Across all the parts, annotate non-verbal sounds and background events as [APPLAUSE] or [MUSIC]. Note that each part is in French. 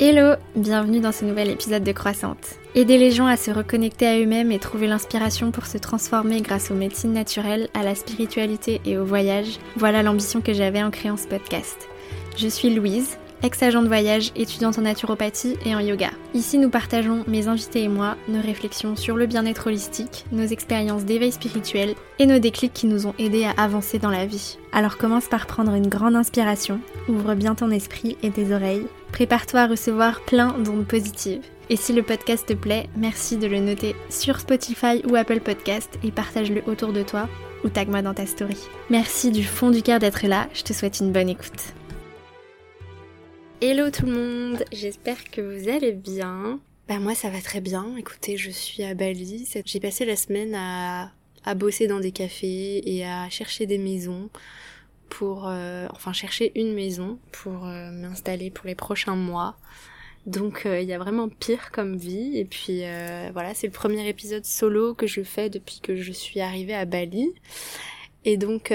Hello, bienvenue dans ce nouvel épisode de Croissante. Aider les gens à se reconnecter à eux-mêmes et trouver l'inspiration pour se transformer grâce aux médecines naturelles, à la spiritualité et au voyage, voilà l'ambition que j'avais en créant ce podcast. Je suis Louise, ex-agent de voyage, étudiante en naturopathie et en yoga. Ici, nous partageons, mes invités et moi, nos réflexions sur le bien-être holistique, nos expériences d'éveil spirituel et nos déclics qui nous ont aidés à avancer dans la vie. Alors commence par prendre une grande inspiration, ouvre bien ton esprit et tes oreilles Prépare-toi à recevoir plein d'ondes positives. Et si le podcast te plaît, merci de le noter sur Spotify ou Apple Podcast et partage-le autour de toi ou tag-moi dans ta story. Merci du fond du cœur d'être là, je te souhaite une bonne écoute. Hello tout le monde, j'espère que vous allez bien. Bah moi ça va très bien, écoutez je suis à Bali, j'ai passé la semaine à, à bosser dans des cafés et à chercher des maisons pour euh, enfin chercher une maison pour euh, m'installer pour les prochains mois. Donc euh, il y a vraiment pire comme vie et puis voilà, c'est le premier épisode solo que je fais depuis que je suis arrivée à Bali. Et donc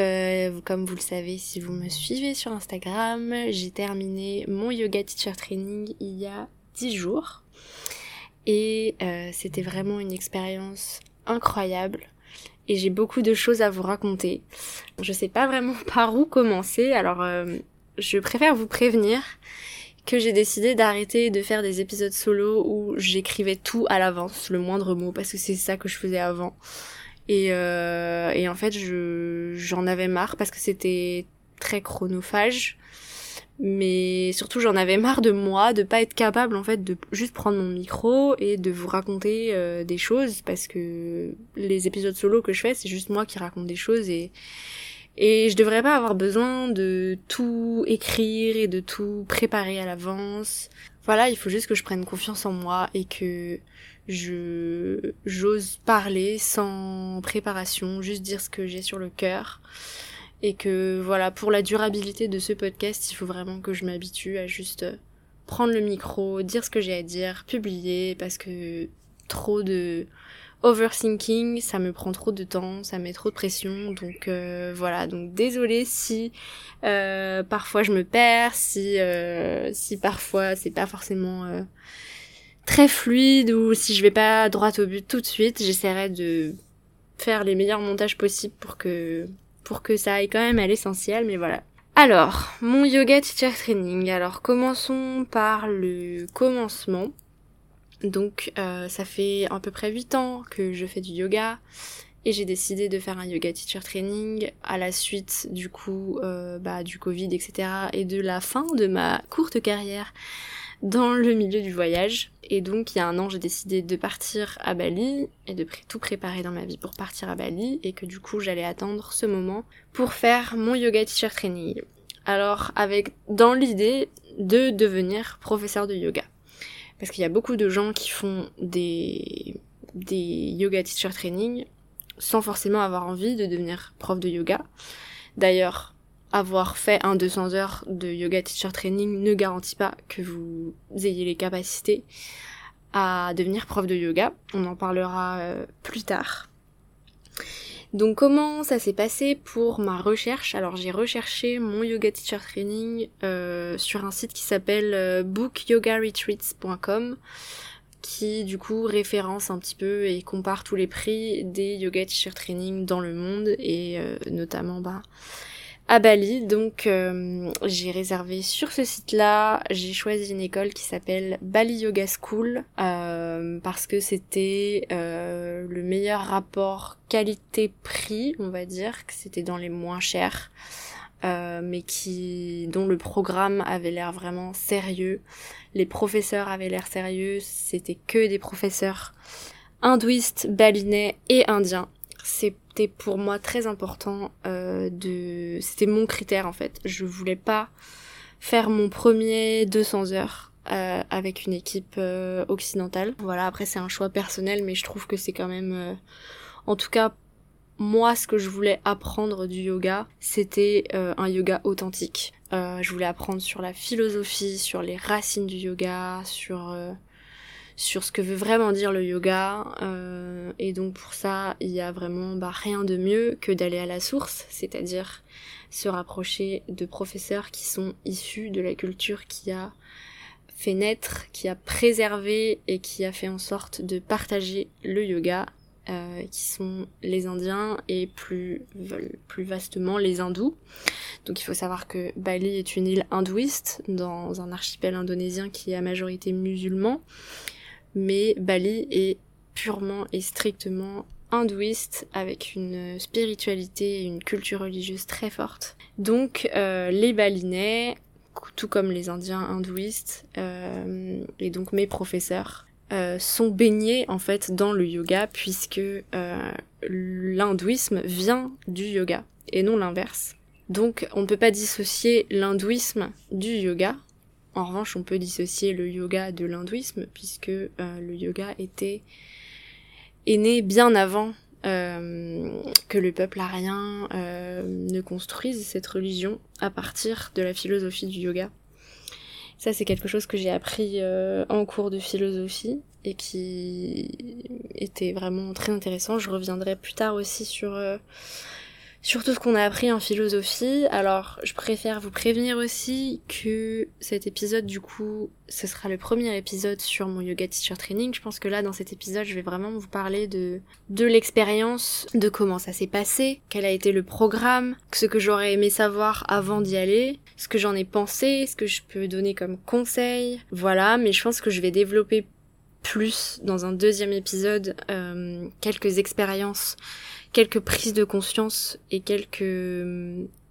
comme vous le savez si vous me suivez sur Instagram, j'ai terminé mon yoga teacher training il y a 10 jours. Et c'était vraiment une expérience incroyable et j'ai beaucoup de choses à vous raconter. Je sais pas vraiment [LAUGHS] par où commencer, alors euh, je préfère vous prévenir que j'ai décidé d'arrêter de faire des épisodes solo où j'écrivais tout à l'avance, le moindre mot, parce que c'est ça que je faisais avant. Et, euh, en fait, je j'en avais marre parce que c'était très chronophage mais surtout j'en avais marre de moi de pas être capable en fait de juste prendre mon micro et de vous raconter euh, des choses parce que les épisodes solo que je fais c'est juste moi qui raconte des choses et et je devrais pas avoir besoin de tout écrire et de tout préparer à l'avance. Voilà, il faut juste que je prenne confiance en moi et que je j'ose parler sans préparation, juste dire ce que j'ai sur le cœur et que voilà, pour la durabilité de ce podcast, il faut vraiment que je m'habitue à juste euh, prendre le micro, dire ce que j'ai à dire, publier, parce que trop de overthinking, ça me prend trop de temps, ça met trop de pression, donc euh, voilà, donc désolé si euh, parfois je me perds, si si parfois c'est pas forcément très fluide ou si je vais pas droit au but tout de suite, j'essaierai de faire les meilleurs montages possibles pour que pour que ça aille quand même à l'essentiel, mais voilà. Alors, mon yoga teacher training. Alors, commençons par le commencement. Donc, euh, ça fait à peu près 8 ans que je fais du yoga et j'ai décidé de faire un yoga teacher training à la suite du coup euh, bah, du Covid, etc. et de la fin de ma courte carrière dans le milieu du voyage. Et donc il y a un an j'ai décidé de partir à Bali et de tout préparer dans ma vie pour partir à Bali et que du coup j'allais attendre ce moment pour faire mon yoga teacher training. Alors avec dans l'idée de devenir professeur de yoga. Parce qu'il y a beaucoup de gens qui font des, des yoga teacher training sans forcément avoir envie de devenir prof de yoga. D'ailleurs, avoir fait un 200 heures de yoga teacher training ne garantit pas que vous ayez les capacités à devenir prof de yoga. On en parlera euh, plus tard. Donc comment ça s'est passé pour ma recherche? Alors j'ai recherché mon yoga teacher training euh, sur un site qui s'appelle euh, bookyogaretreats.com qui du coup référence un petit peu et compare tous les prix des yoga teacher training dans le monde et notamment bah à Bali. Donc euh, j'ai réservé sur ce site-là. J'ai choisi une école qui s'appelle Bali Yoga School euh, parce que c'était euh, le meilleur rapport qualité-prix, on va dire, que c'était dans les moins chers. mais qui dont le programme avait l'air vraiment sérieux, les professeurs avaient l'air sérieux, c'était que des professeurs hindouistes, balinais et indiens. C'était pour moi très important euh, de c'était mon critère en fait. Je voulais pas faire mon premier 200 heures euh, avec une équipe euh, occidentale. Voilà après c'est un choix personnel mais je trouve que c'est quand même en tout cas moi ce que je voulais apprendre du yoga c'était un yoga authentique. Je voulais apprendre sur la philosophie sur les racines du yoga sur sur ce que veut vraiment dire le yoga. Euh, et donc pour ça, il y a vraiment bah, rien de mieux que d'aller à la source, c'est-à-dire se rapprocher de professeurs qui sont issus de la culture qui a fait naître, qui a préservé et qui a fait en sorte de partager le yoga, euh, qui sont les Indiens et plus, plus vastement les hindous. Donc il faut savoir que Bali est une île hindouiste dans un archipel indonésien qui est à majorité musulman, mais Bali est purement et strictement hindouiste avec une spiritualité et une culture religieuse très forte. Donc euh, les Balinais tout comme les Indiens hindouistes, euh, et donc mes professeurs, euh, sont baignés en fait dans le yoga puisque euh, l'hindouisme vient du yoga et non l'inverse. Donc on ne peut pas dissocier l'hindouisme du yoga. En revanche, on peut dissocier le yoga de l'hindouisme puisque le yoga était est né bien avant euh, que le peuple arien euh, ne construise cette religion à partir de la philosophie du yoga. Ça, c'est quelque chose que j'ai appris euh, en cours de philosophie et qui était vraiment très intéressant. Je reviendrai plus tard aussi sur sur tout ce qu'on a appris en philosophie. Alors, je préfère vous prévenir aussi que cet épisode, du coup, ce sera le premier épisode sur mon yoga teacher training. Je pense que là, dans cet épisode, je vais vraiment vous parler de, de l'expérience, de comment ça s'est passé, quel a été le programme, ce que j'aurais aimé savoir avant d'y aller, ce que j'en ai pensé, ce que je peux donner comme conseil. Voilà, mais je pense que je vais développer plus dans un deuxième épisode euh, quelques expériences quelques prises de conscience et quelques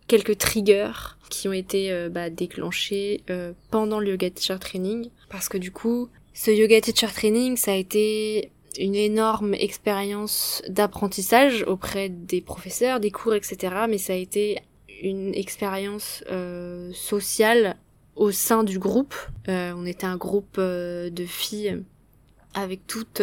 quelques triggers qui ont été euh, bah, déclenchés euh, pendant le yoga teacher training parce que du coup ce yoga teacher training ça a été une énorme expérience d'apprentissage auprès des professeurs, des cours, etc. Mais ça a été une expérience euh, sociale au sein du groupe. on était un groupe de filles avec toutes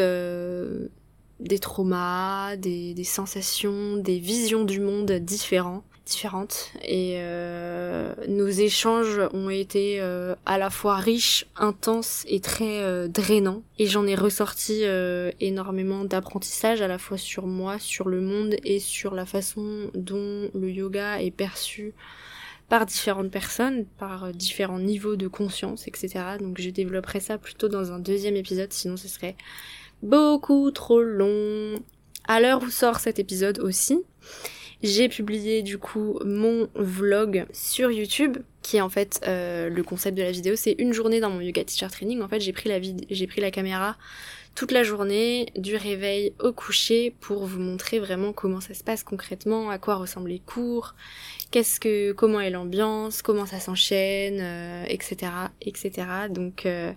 des traumas, des, sensations, des visions du monde différents, différentes. Et euh, nos échanges ont été euh, à la fois riches, intenses et très euh, drainants. Et j'en ai ressorti énormément d'apprentissage à la fois sur moi, sur le monde et sur la façon dont le yoga est perçu par différentes personnes, par différents niveaux de conscience, etc. Donc je développerai ça plutôt dans un deuxième épisode, sinon ce serait beaucoup trop long. À l'heure où sort cet épisode aussi, j'ai publié du coup mon vlog sur YouTube, qui est en fait euh, le concept de la vidéo, c'est une journée dans mon yoga teacher training. En fait, j'ai pris la j'ai pris la caméra toute la journée, du réveil au coucher, pour vous montrer vraiment comment ça se passe concrètement, à quoi ressemblent les cours, qu'est-ce que, comment est l'ambiance, comment ça s'enchaîne, etc., euh, etc. Donc, euh,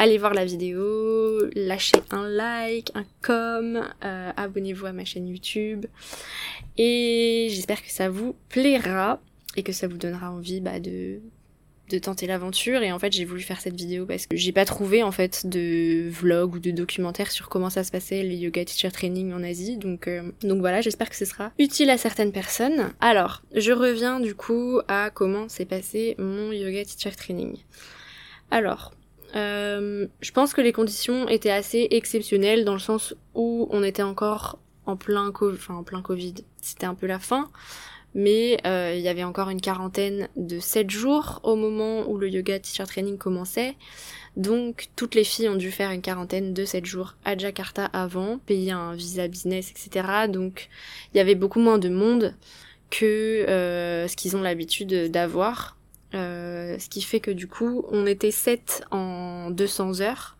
allez voir la vidéo, lâchez un like, un com, euh, abonnez-vous à ma chaîne YouTube, et j'espère que ça vous plaira et que ça vous donnera envie bah, de de tenter l'aventure. Et en fait j'ai voulu faire cette vidéo parce que j'ai pas trouvé en fait de vlog ou de documentaire sur comment ça se passait les yoga teacher training en Asie. Donc euh, donc voilà j'espère que ce sera utile à certaines personnes. Alors je reviens du coup à comment s'est passé mon yoga teacher training. Alors euh, je pense que les conditions étaient assez exceptionnelles dans le sens où on était encore en plein enfin en plein Covid. C'était un peu la fin mais euh, il y avait encore une quarantaine de 7 jours au moment où le yoga teacher training commençait. Donc toutes les filles ont dû faire une quarantaine de 7 jours à Jakarta avant, payer un visa business, etc. Donc il y avait beaucoup moins de monde que euh, ce qu'ils ont l'habitude d'avoir. Euh, ce qui fait que du coup on était 7 en 200 heures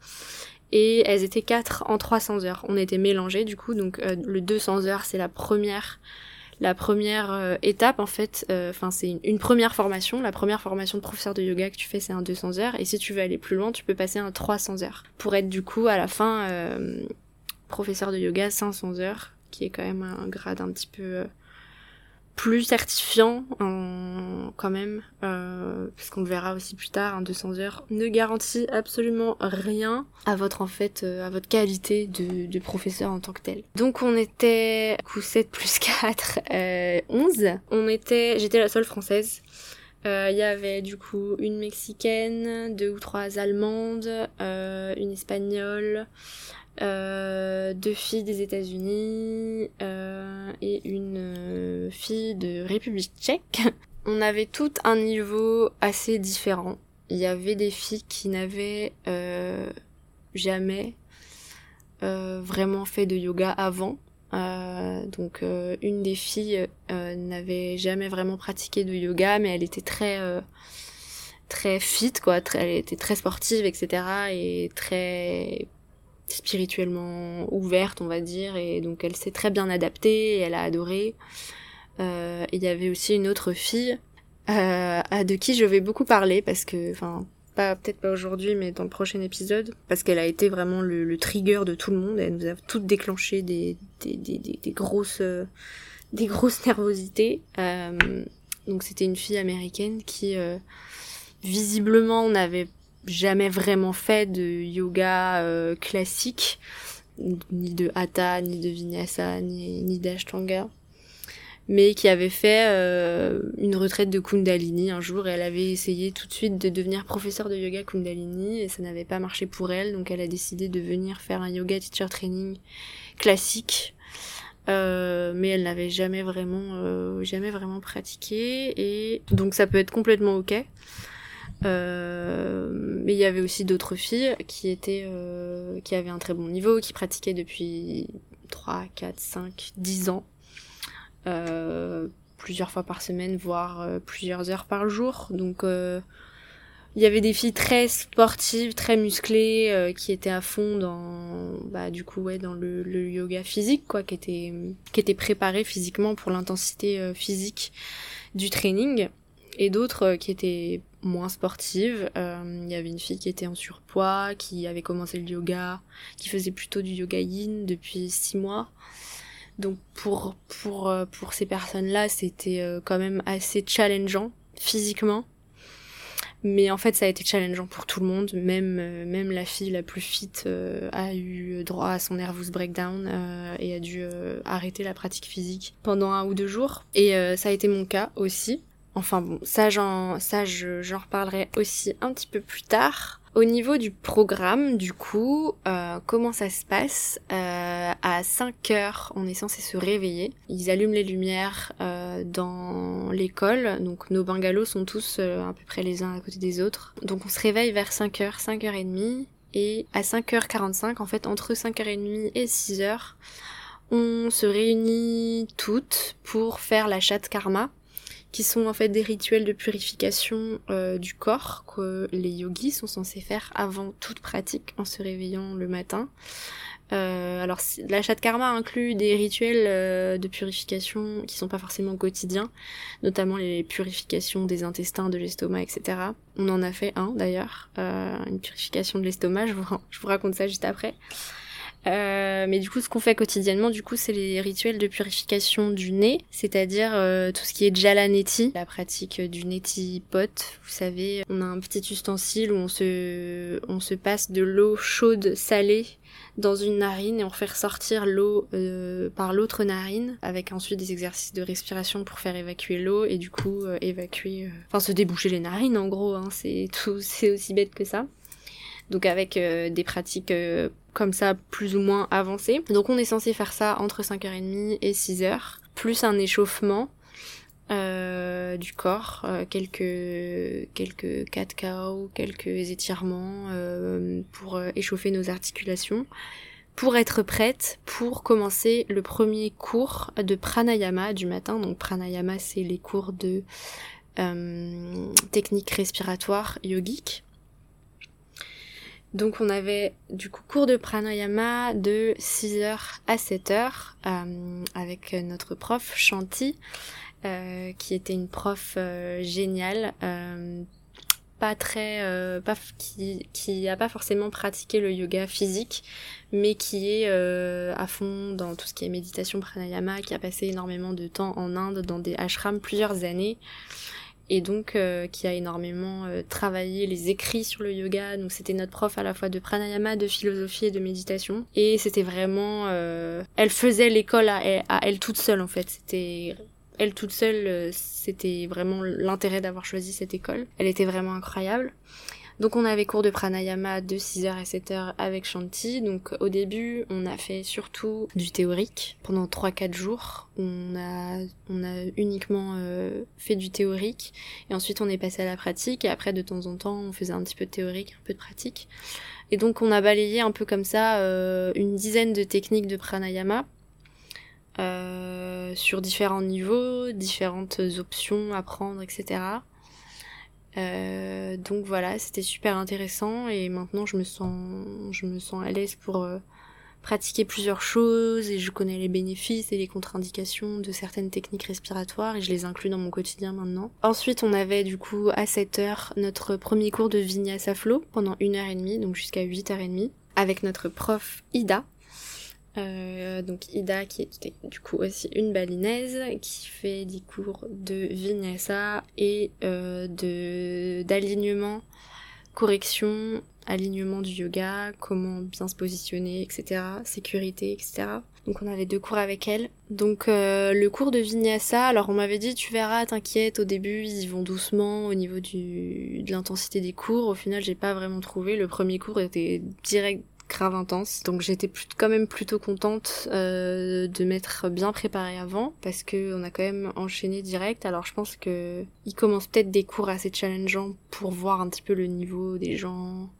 et elles étaient 4 en 300 heures. On était mélangés du coup, donc le 200 heures c'est la première la première euh, étape en fait, euh, enfin c'est une, première formation. La première formation de professeur de yoga que tu fais c'est un 200 heures et si tu veux aller plus loin tu peux passer un 300 heures pour être du coup à la fin euh, professeur de yoga 500 heures qui est quand même un grade un petit peu plus certifiant quand même, euh, parce qu'on le verra aussi plus tard, un 200 heures ne garantit absolument rien à votre en fait, euh, à votre qualité de, professeur en tant que tel. Donc on était coup 7 plus 4, euh, 11. On était, j'étais la seule française. Euh, il y avait du coup une mexicaine, deux ou trois allemandes, euh, une espagnole, deux filles des États-Unis euh, et une fille de République tchèque. [LAUGHS] On avait tout un niveau assez différent. il y avait des filles qui n'avaient jamais vraiment fait de yoga avant. donc une des filles n'avait jamais vraiment pratiqué de yoga, mais elle était très très fit quoi, elle était très sportive etc. et très spirituellement ouverte, on va dire, et donc elle s'est très bien adaptée, et elle a adoré. Euh, il y avait aussi une autre fille euh, de qui je vais beaucoup parler parce que, enfin, pas peut-être pas aujourd'hui, mais dans le prochain épisode, parce qu'elle a été vraiment le, trigger de tout le monde. Elle nous a toutes déclenché des des, des, des, grosses euh, des grosses nervosités. Euh, donc c'était une fille américaine qui visiblement n'avait jamais vraiment fait de yoga euh, classique, ni de hatha, ni de vinyasa, ni, ni d'ashtanga, mais qui avait fait euh, une retraite de kundalini un jour. Et elle avait essayé tout de suite de devenir professeure de yoga kundalini. Et ça n'avait pas marché pour elle, donc elle a décidé de venir faire un yoga teacher training classique. Euh, mais elle n'avait jamais vraiment jamais vraiment pratiqué. Et donc ça peut être complètement ok. euh, mais il y avait aussi d'autres filles qui étaient, euh, qui avaient un très bon niveau, qui pratiquaient depuis 3, 4, 5, 10 ans, euh, plusieurs fois par semaine, voire plusieurs heures par jour. Donc il y avait des filles très sportives, très musclées, qui étaient à fond dans, bah, du coup, ouais, dans le, le, yoga physique, quoi, qui étaient, qui étaient préparées physiquement pour l'intensité physique du training, et d'autres qui étaient moins sportive. Euh, il y avait une fille qui était en surpoids, qui avait commencé le yoga, qui faisait plutôt du yoga yin depuis six mois. Donc pour pour euh, pour ces personnes-là, c'était euh, quand même assez challengeant physiquement. Mais en fait, ça a été challengeant pour tout le monde. Même même la fille la plus fit a eu droit à son nervous breakdown et a dû arrêter la pratique physique pendant un ou deux jours. Et ça a été mon cas aussi. Enfin bon, ça j'en ça j'en reparlerai aussi un petit peu plus tard. Au niveau du programme, du coup, euh, comment ça se passe? Euh, À 5 heures, on est censé se réveiller. Ils allument les lumières euh, dans l'école, donc nos bungalows sont tous à peu près les uns à côté des autres. Donc on se réveille vers 5 heures, 5 heures et demie, et à 5h45, en fait, entre 5h30 et 6h, on se réunit toutes pour faire la chatte karma qui sont en fait des rituels de purification euh, du corps que les yogis sont censés faire avant toute pratique en se réveillant le matin. Euh, alors l'achat de karma inclut des rituels euh, de purification qui sont pas forcément quotidiens, notamment les purifications des intestins, de l'estomac, etc. On en a fait un d'ailleurs, une purification de l'estomac, je vous raconte ça juste après. Euh, mais du coup, ce qu'on fait quotidiennement, du coup, c'est les rituels de purification du nez, c'est-à-dire euh, tout ce qui est jalaneti, la pratique du neti pot. Vous savez, on a un petit ustensile où on se, on se passe de l'eau chaude salée dans une narine et on fait ressortir l'eau euh, par l'autre narine avec ensuite des exercices de respiration pour faire évacuer l'eau et du coup évacuer enfin se déboucher les narines en gros hein, c'est tout [LAUGHS] c'est aussi bête que ça donc avec des pratiques comme ça plus ou moins avancé. Donc on est censé faire ça entre 5h30 et 6h, plus un échauffement euh, du corps, euh, quelques quelques 4 KO, quelques étirements euh, pour échauffer nos articulations, pour être prête pour commencer le premier cours de pranayama du matin. Donc pranayama c'est les cours de technique respiratoire yogique. Donc on avait du coup cours de pranayama de 6h à 7h euh, avec notre prof Shanti euh, qui était une prof euh, géniale pas très pas qui qui a pas forcément pratiqué le yoga physique mais qui est à fond dans tout ce qui est méditation pranayama qui a passé énormément de temps en Inde dans des ashrams plusieurs années et donc euh, qui a énormément euh, travaillé les écrits sur le yoga. Donc c'était notre prof à la fois de pranayama, de philosophie et de méditation. Et c'était vraiment, euh, elle faisait l'école à, à, elle toute seule en fait. C'était elle toute seule, c'était vraiment l'intérêt d'avoir choisi cette école. Elle était vraiment incroyable. Donc on avait cours de pranayama de 6h à 7h avec Shanti. Donc au début, on a fait surtout du théorique pendant 3-4 jours. On a, on a uniquement euh, fait du théorique et ensuite on est passé à la pratique et après de temps en temps on faisait un petit peu de théorique, un peu de pratique. Et donc on a balayé un peu comme ça euh, une dizaine de techniques de pranayama euh, sur différents niveaux, différentes options à prendre, etc. Euh, donc voilà, c'était super intéressant et maintenant je me sens, je me sens à l'aise pour euh, pratiquer plusieurs choses et je connais les bénéfices et les contre-indications de certaines techniques respiratoires et je les inclus dans mon quotidien maintenant. Ensuite, on avait du coup à 7 heures notre premier cours de Vinyasa Flow pendant une heure et demie, donc jusqu'à 8h30 avec notre prof Ida euh, donc Ida qui est du coup aussi une balinaise qui fait des cours de vinyasa et euh, de d'alignement, correction, alignement du yoga, comment bien se positionner, etc. Sécurité, etc. Donc on avait deux cours avec elle. Donc euh, le cours de vinyasa, alors on m'avait dit tu verras, t'inquiète, au début ils vont doucement au niveau de l'intensité des cours. Au final j'ai pas vraiment trouvé. Le premier cours était direct grave intense. Donc j'étais quand même plutôt contente euh, de m'être bien préparée avant parce que on a quand même enchaîné direct. Alors je pense que il commence peut-être des cours assez challengeants pour voir un petit peu le niveau des gens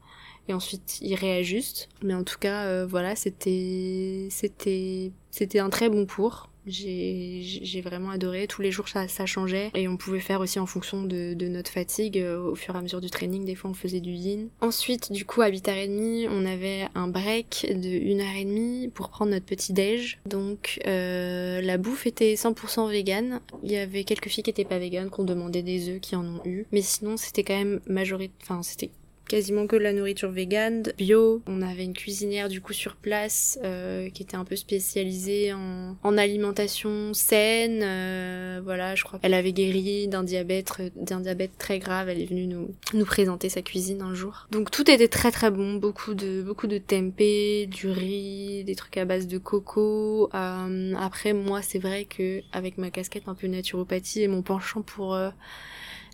et ensuite il réajuste. Mais en tout cas euh, voilà c'était c'était c'était un très bon cours. J'ai vraiment adoré. Tous les jours, ça, ça, changeait. Et on pouvait faire aussi en fonction de, de, notre fatigue. Euh, au fur et à mesure du training, des fois, on faisait du yin. Ensuite, du coup, à 8h30, on avait un break de 1h30 pour prendre notre petit déj. Donc, euh, la bouffe était 100% vegan. Il y avait quelques filles qui étaient pas vegan, qu'on demandait des œufs, qui en ont eu. Mais sinon, c'était quand même majorité... Enfin, c'était quasiment que de la nourriture végane, bio. On avait une cuisinière du coup sur place euh, qui était un peu spécialisée en, en alimentation saine. Euh, voilà, je crois qu'elle avait guéri d'un diabète, d'un diabète très grave. Elle est venue nous nous présenter sa cuisine un jour. Donc tout était très très bon, beaucoup de beaucoup de tempeh, du riz, des trucs à base de coco. Euh, après moi c'est vrai que avec ma casquette un peu naturopathie et mon penchant pour euh,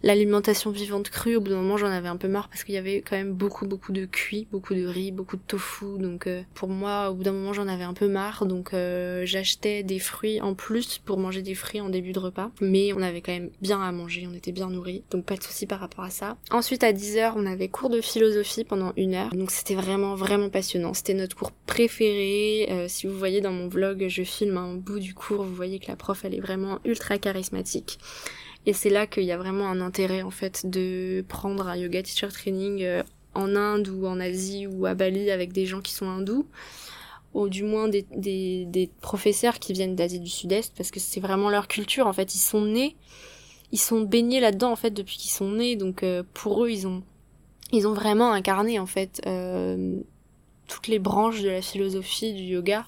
l'alimentation vivante crue, au bout d'un moment j'en avais un peu marre parce qu'il y avait quand même beaucoup beaucoup de cuit, beaucoup de riz, beaucoup de tofu. Donc euh, pour moi au bout d'un moment j'en avais un peu marre. Donc euh, j'achetais des fruits en plus pour manger des fruits en début de repas. Mais on avait quand même bien à manger, on était bien nourris. Donc pas de souci par rapport à ça. Ensuite à 10h on avait cours de philosophie pendant une heure. Donc c'était vraiment vraiment passionnant. C'était notre cours préféré. Euh, si vous voyez dans mon vlog je filme un bout du cours, vous voyez que la prof elle est vraiment ultra charismatique. Et c'est là qu'il y a vraiment un intérêt en fait de prendre un yoga teacher training euh, en Inde ou en Asie ou à Bali avec des gens qui sont hindous ou du moins des, des, professeurs qui viennent d'Asie du Sud-Est parce que c'est vraiment leur culture en fait. Ils sont nés ils sont baignés là-dedans en fait depuis qu'ils sont nés. Donc euh, pour eux ils ont ils ont vraiment incarné en fait euh, toutes les branches de la philosophie du yoga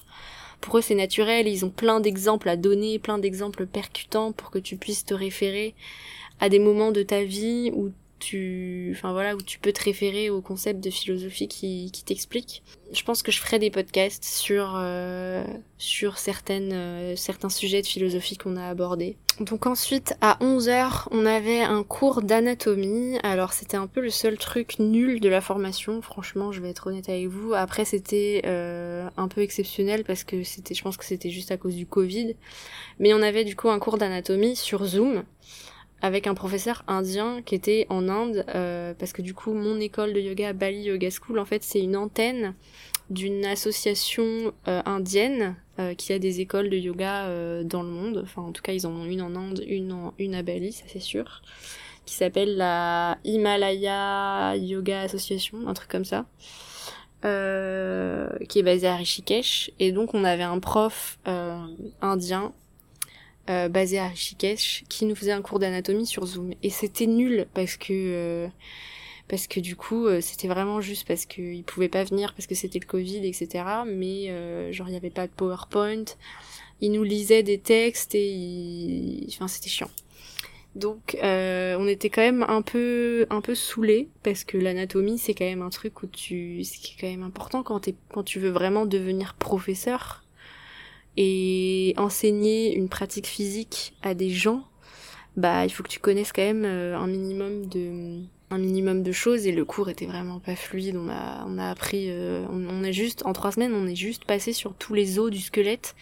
pour eux c'est naturel, ils ont plein d'exemples à donner, plein d'exemples percutants pour que tu puisses te référer à des moments de ta vie où enfin voilà, où tu peux te référer au concept de philosophie qui, t'explique. Je pense que je ferai des podcasts sur euh, sur certaines euh, certains sujets de philosophie qu'on a abordés. Donc ensuite à 11h, on avait un cours d'anatomie. Alors c'était un peu le seul truc nul de la formation, franchement, je vais être honnête avec vous. Après c'était euh, un peu exceptionnel parce que je pense que c'était juste à cause du Covid. Mais on avait du coup un cours d'anatomie sur Zoom avec un professeur indien qui était en Inde, euh, parce que du coup mon école de yoga, Bali Yoga School, en fait c'est une antenne d'une association euh, indienne euh, qui a des écoles de yoga dans le monde. Enfin en tout cas ils en ont une en Inde, une, en, une à Bali, ça c'est sûr, qui s'appelle la Himalaya Yoga Association, un truc comme ça. qui est basée à Rishikesh et donc on avait un prof indien euh, basé à Rishikesh qui nous faisait un cours d'anatomie sur Zoom. Et c'était nul parce que euh, parce que du coup euh, c'était vraiment juste parce qu'il pouvait pas venir parce que c'était le Covid etc mais genre il y avait pas de PowerPoint. Il nous lisait des textes et il... enfin c'était chiant. Donc on était quand même un peu un peu saoulé parce que l'anatomie c'est quand même un truc où tu c'est quand même important quand quand tu veux vraiment devenir professeur et enseigner une pratique physique à des gens, bah il faut que tu connaisses quand même euh, un minimum de un minimum de choses et le cours était vraiment pas fluide. On a, on a appris, euh, on, est juste, en trois semaines, on est juste passé sur tous les os du squelette,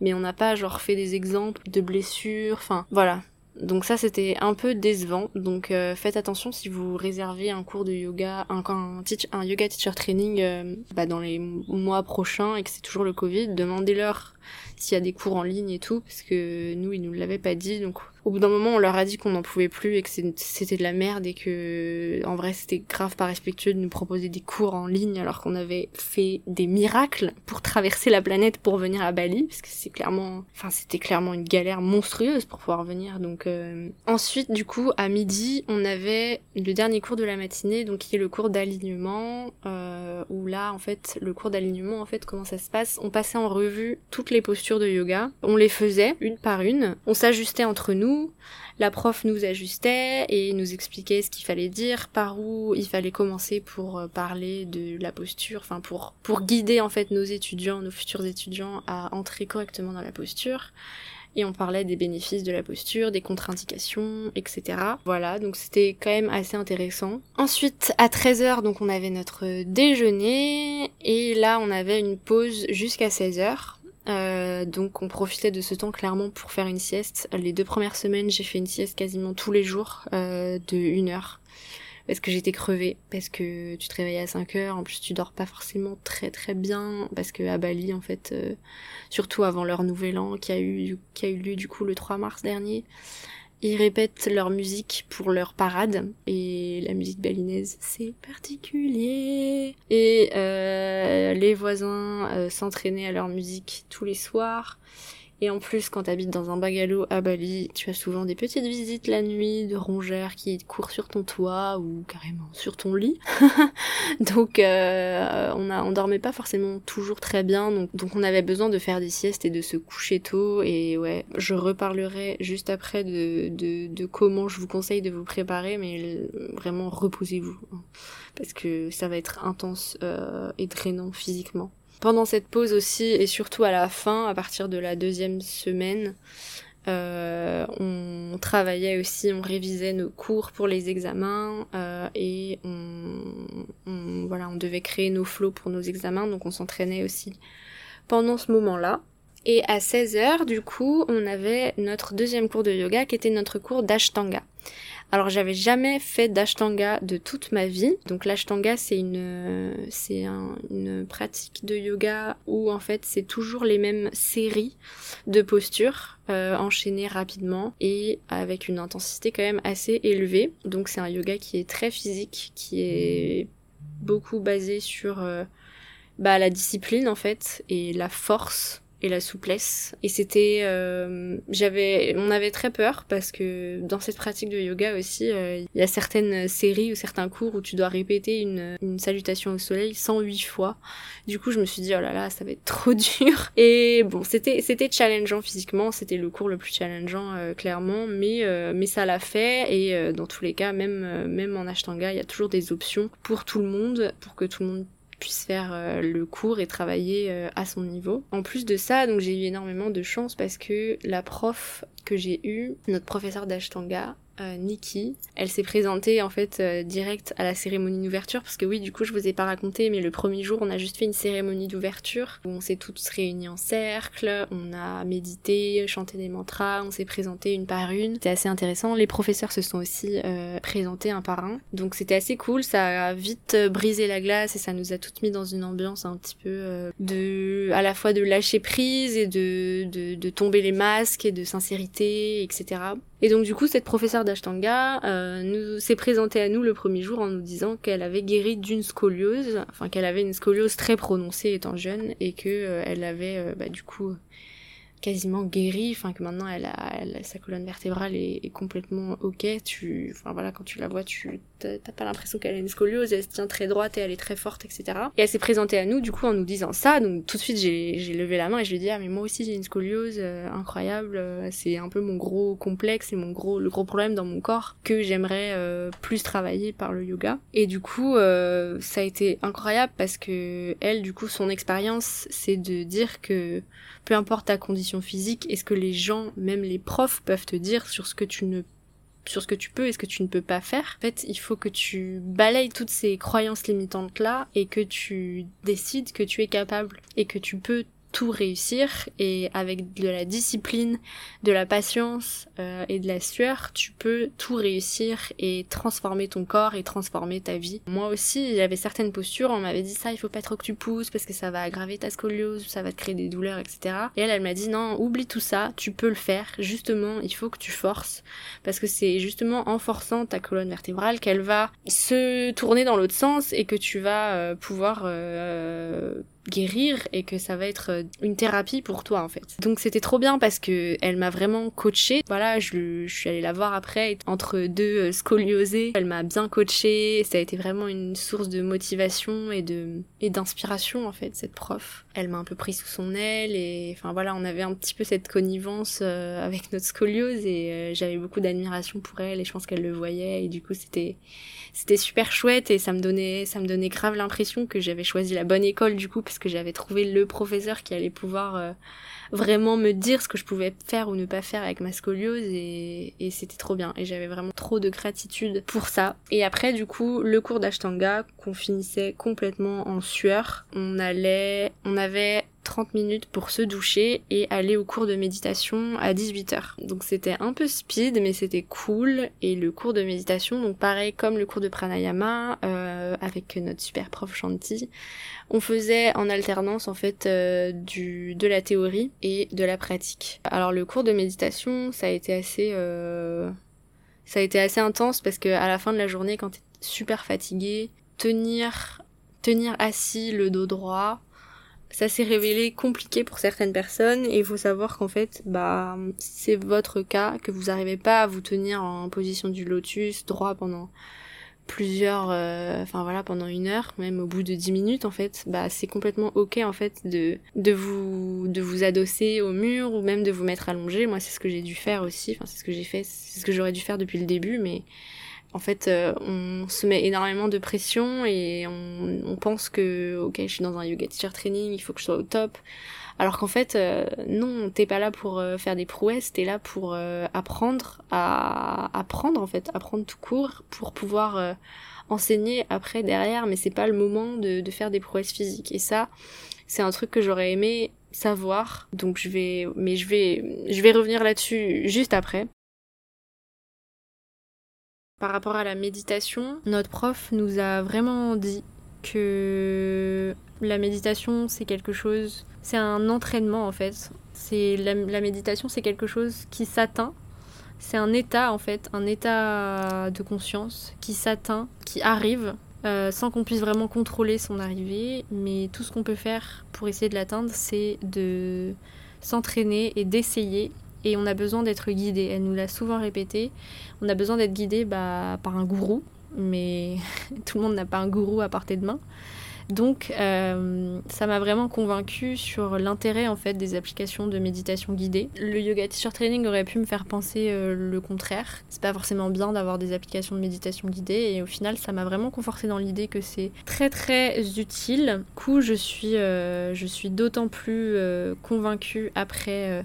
mais on n'a pas genre fait des exemples de blessures, enfin voilà. Donc ça c'était un peu décevant. Donc euh, faites attention si vous réservez un cours de yoga, un, un, un yoga teacher training euh, bah, dans les mois prochains et que c'est toujours le Covid, demandez-leur s'il y a des cours en ligne et tout, parce que nous ils nous l'avaient pas dit. Donc au bout d'un moment, on leur a dit qu'on n'en pouvait plus et que c'était de la merde et que, en vrai, c'était grave pas respectueux de nous proposer des cours en ligne alors qu'on avait fait des miracles pour traverser la planète pour venir à Bali, parce que c'est clairement, enfin, c'était clairement une galère monstrueuse pour pouvoir venir. Donc, euh, ensuite, du coup, à midi, on avait le dernier cours de la matinée, donc qui est le cours d'alignement, euh, où là, en fait, le cours d'alignement, en fait, comment ça se passe? On passait en revue toutes les postures de yoga, on les faisait une par une, on s'ajustait entre nous la prof nous ajustait et nous expliquait ce qu'il fallait dire, par où il fallait commencer pour euh, parler de la posture, enfin pour pour guider en fait nos étudiants, nos futurs étudiants à entrer correctement dans la posture. Et on parlait des bénéfices de la posture, des contre-indications, etc. Voilà, donc c'était quand même assez intéressant. Ensuite, à 13h, donc on avait notre déjeuner, et là on avait une pause jusqu'à 16h. Euh, donc on profitait de ce temps clairement pour faire une sieste. Les deux premières semaines, j'ai fait une sieste quasiment tous les jours euh, de une heure parce que j'étais crevée, parce que tu te à 5 heures, en plus tu dors pas forcément très très bien, parce que à Bali en fait, euh, surtout avant leur nouvel an qui a eu qui a eu lieu du coup le 3 mars dernier, ils répètent leur musique pour leur parade. Et la musique balinaise c'est particulier. Et euh, les voisins euh, s'entraînaient à leur musique tous les soirs et en plus, quand t'habites dans un bungalow à Bali, tu as souvent des petites visites la nuit de rongeurs qui courent sur ton toit ou carrément sur ton lit. [LAUGHS] donc, euh, on, a, on dormait pas forcément toujours très bien, donc, on avait besoin de faire des siestes et de se coucher tôt. Et ouais, je reparlerai juste après de, de, de comment je vous conseille de vous préparer, mais vraiment reposez-vous. Hein, parce que ça va être intense euh, et drainant physiquement. Pendant cette pause aussi, et surtout à la fin, à partir de la deuxième semaine, euh, on travaillait aussi, on révisait nos cours pour les examens euh, et on, voilà, on devait créer nos flots pour nos examens, donc on s'entraînait aussi pendant ce moment-là. Et à 16h, du coup, on avait notre deuxième cours de yoga qui était notre cours d'ashtanga. Alors j'avais jamais fait d'ashtanga de toute ma vie. Donc l'ashtanga c'est une c'est une pratique de yoga où en fait c'est toujours les mêmes séries de postures euh, enchaînées rapidement et avec une intensité quand même assez élevée. Donc c'est un yoga qui est très physique, qui est beaucoup basé sur euh, bah, la discipline en fait et la force la souplesse. Et c'était, euh, j'avais, on avait très peur parce que dans cette pratique de yoga aussi, euh, il y a certaines séries ou certains cours où tu dois répéter une, une salutation au soleil 108 fois. Du coup, je me suis dit oh là là, ça va être [LAUGHS] trop dur. Et bon, c'était c'était challengeant physiquement, c'était le cours le plus challengeant euh, clairement, mais mais ça l'a fait et dans tous les cas, même même en Ashtanga, il y a toujours des options pour tout le monde, pour que tout le monde puisse faire euh, le cours et travailler euh, à son niveau. En plus de ça, donc j'ai eu énormément de chance parce que la prof que j'ai eue, notre professeur d'Ashtanga, euh, Nikki. Elle s'est présentée en fait euh, direct à la cérémonie d'ouverture parce que oui du coup je vous ai pas raconté mais le premier jour on a juste fait une cérémonie d'ouverture où on s'est toutes réunies en cercle, on a médité, chanté des mantras, on s'est présenté une par une. C'était assez intéressant. Les professeurs se sont aussi euh, présentés un par un. Donc c'était assez cool, ça a vite brisé la glace et ça nous a toutes mis dans une ambiance un petit peu de à la fois de lâcher prise et de, de, de tomber les masques et de sincérité, etc. Et donc du coup, cette professeure d'Ashtanga euh, nous s'est présentée à nous le premier jour en nous disant qu'elle avait guéri d'une scoliose, enfin qu'elle avait une scoliose très prononcée étant jeune et que euh, elle avait euh, bah, du coup quasiment guérie, enfin que maintenant elle a, sa colonne vertébrale est, complètement ok. Tu, enfin voilà, quand tu la vois, tu t'as pas l'impression qu'elle a une scoliose, elle se tient très droite et elle est très forte, etc. Et elle s'est présentée à nous du coup en nous disant ça, donc tout de suite j'ai levé la main et je lui ai dit ah mais moi aussi j'ai une scoliose euh, incroyable, euh, c'est un peu mon gros complexe et mon gros le gros problème dans mon corps que j'aimerais euh, plus travailler par le yoga. Et du coup ça a été incroyable parce que elle du coup son expérience c'est de dire que peu importe ta condition physique et ce que les gens, même les profs, peuvent te dire sur ce que tu ne sur ce que tu peux et ce que tu ne peux pas faire? En fait, il faut que tu balayes toutes ces croyances limitantes là et que tu décides que tu es capable et que tu peux tout réussir et avec de la discipline, de la patience euh, et de la sueur, tu peux tout réussir et transformer ton corps et transformer ta vie. Moi aussi, j'avais certaines postures, on m'avait dit ça, il faut pas trop que tu pousses parce que ça va aggraver ta scoliose, ça va te créer des douleurs, etc. Et elle, elle m'a dit non, oublie tout ça, tu peux le faire. Justement, il faut que tu forces parce que c'est justement en forçant ta colonne vertébrale qu'elle va se tourner dans l'autre sens et que tu vas euh, pouvoir euh, guérir et que ça va être euh, une thérapie pour toi en fait. Donc c'était trop bien parce que elle m'a vraiment coachée. Voilà, je, je, suis allée la voir après entre deux euh, scoliosés. Elle m'a bien coachée. Ça a été vraiment une source de motivation et de et d'inspiration en fait cette prof. Elle m'a un peu pris sous son aile et enfin voilà, on avait un petit peu cette connivence euh, avec notre scoliose et j'avais beaucoup d'admiration pour elle et je pense qu'elle le voyait et du coup c'était c'était super chouette et ça me donnait ça me donnait grave l'impression que j'avais choisi la bonne école du coup parce que j'avais trouvé le professeur qui allait pouvoir euh, vraiment me dire ce que je pouvais faire ou ne pas faire avec ma scoliose et, c'était trop bien. Et j'avais vraiment trop de gratitude pour ça. Et après du coup le cours d'ashtanga qu'on finissait complètement en sueur on allait on avait 30 minutes pour se doucher et aller au cours de méditation à 18h. Donc c'était un peu speed mais c'était cool et le cours de méditation donc pareil comme le cours de pranayama euh, avec notre super prof Shanti, on faisait en alternance en fait euh, du de la théorie et de la pratique. Alors le cours de méditation ça a été assez euh, ça a été assez intense parce que à la fin de la journée quand t'es super fatigué tenir tenir assis le dos droit ça s'est révélé compliqué pour certaines personnes et il faut savoir qu'en fait, bah, c'est votre cas, que vous n'arrivez pas à vous tenir en position du lotus droit pendant plusieurs, euh, enfin voilà, pendant une heure, même au bout de dix minutes en fait, bah c'est complètement ok en fait de de vous de vous adosser au mur ou même de vous mettre allongé. Moi c'est ce que j'ai dû faire aussi, enfin c'est ce que j'ai fait, c'est ce que j'aurais dû faire depuis le début, mais en fait, euh, on se met énormément de pression et on, pense que, ok, je suis dans un yoga teacher training, il faut que je sois au top. Alors qu'en fait, euh, non, t'es pas là pour euh, faire des prouesses, t'es là pour apprendre à apprendre en fait, apprendre tout court pour pouvoir enseigner après derrière. Mais c'est pas le moment de, faire des prouesses physiques. Et ça, c'est un truc que j'aurais aimé savoir. Donc je vais, mais je vais revenir là-dessus juste après. Par rapport à la méditation, notre prof nous a vraiment dit que la méditation c'est quelque chose, c'est un entraînement en fait. C'est la, méditation c'est quelque chose qui s'atteint. C'est un état en fait, un état de conscience qui s'atteint, qui arrive euh, sans qu'on puisse vraiment contrôler son arrivée. Mais tout ce qu'on peut faire pour essayer de l'atteindre, c'est de s'entraîner et d'essayer et on a besoin d'être guidé. Elle nous l'a souvent répété. On a besoin d'être guidé bah, par un gourou, mais [LAUGHS] tout le monde n'a pas un gourou à portée de main. Donc euh, ça m'a vraiment convaincu sur l'intérêt en fait des applications de méditation guidée. Le yoga teacher training aurait pu me faire penser euh, le contraire. C'est pas forcément bien d'avoir des applications de méditation guidée et au final ça m'a vraiment conforté dans l'idée que c'est très très utile. Du coup je suis, euh, je suis d'autant plus convaincue après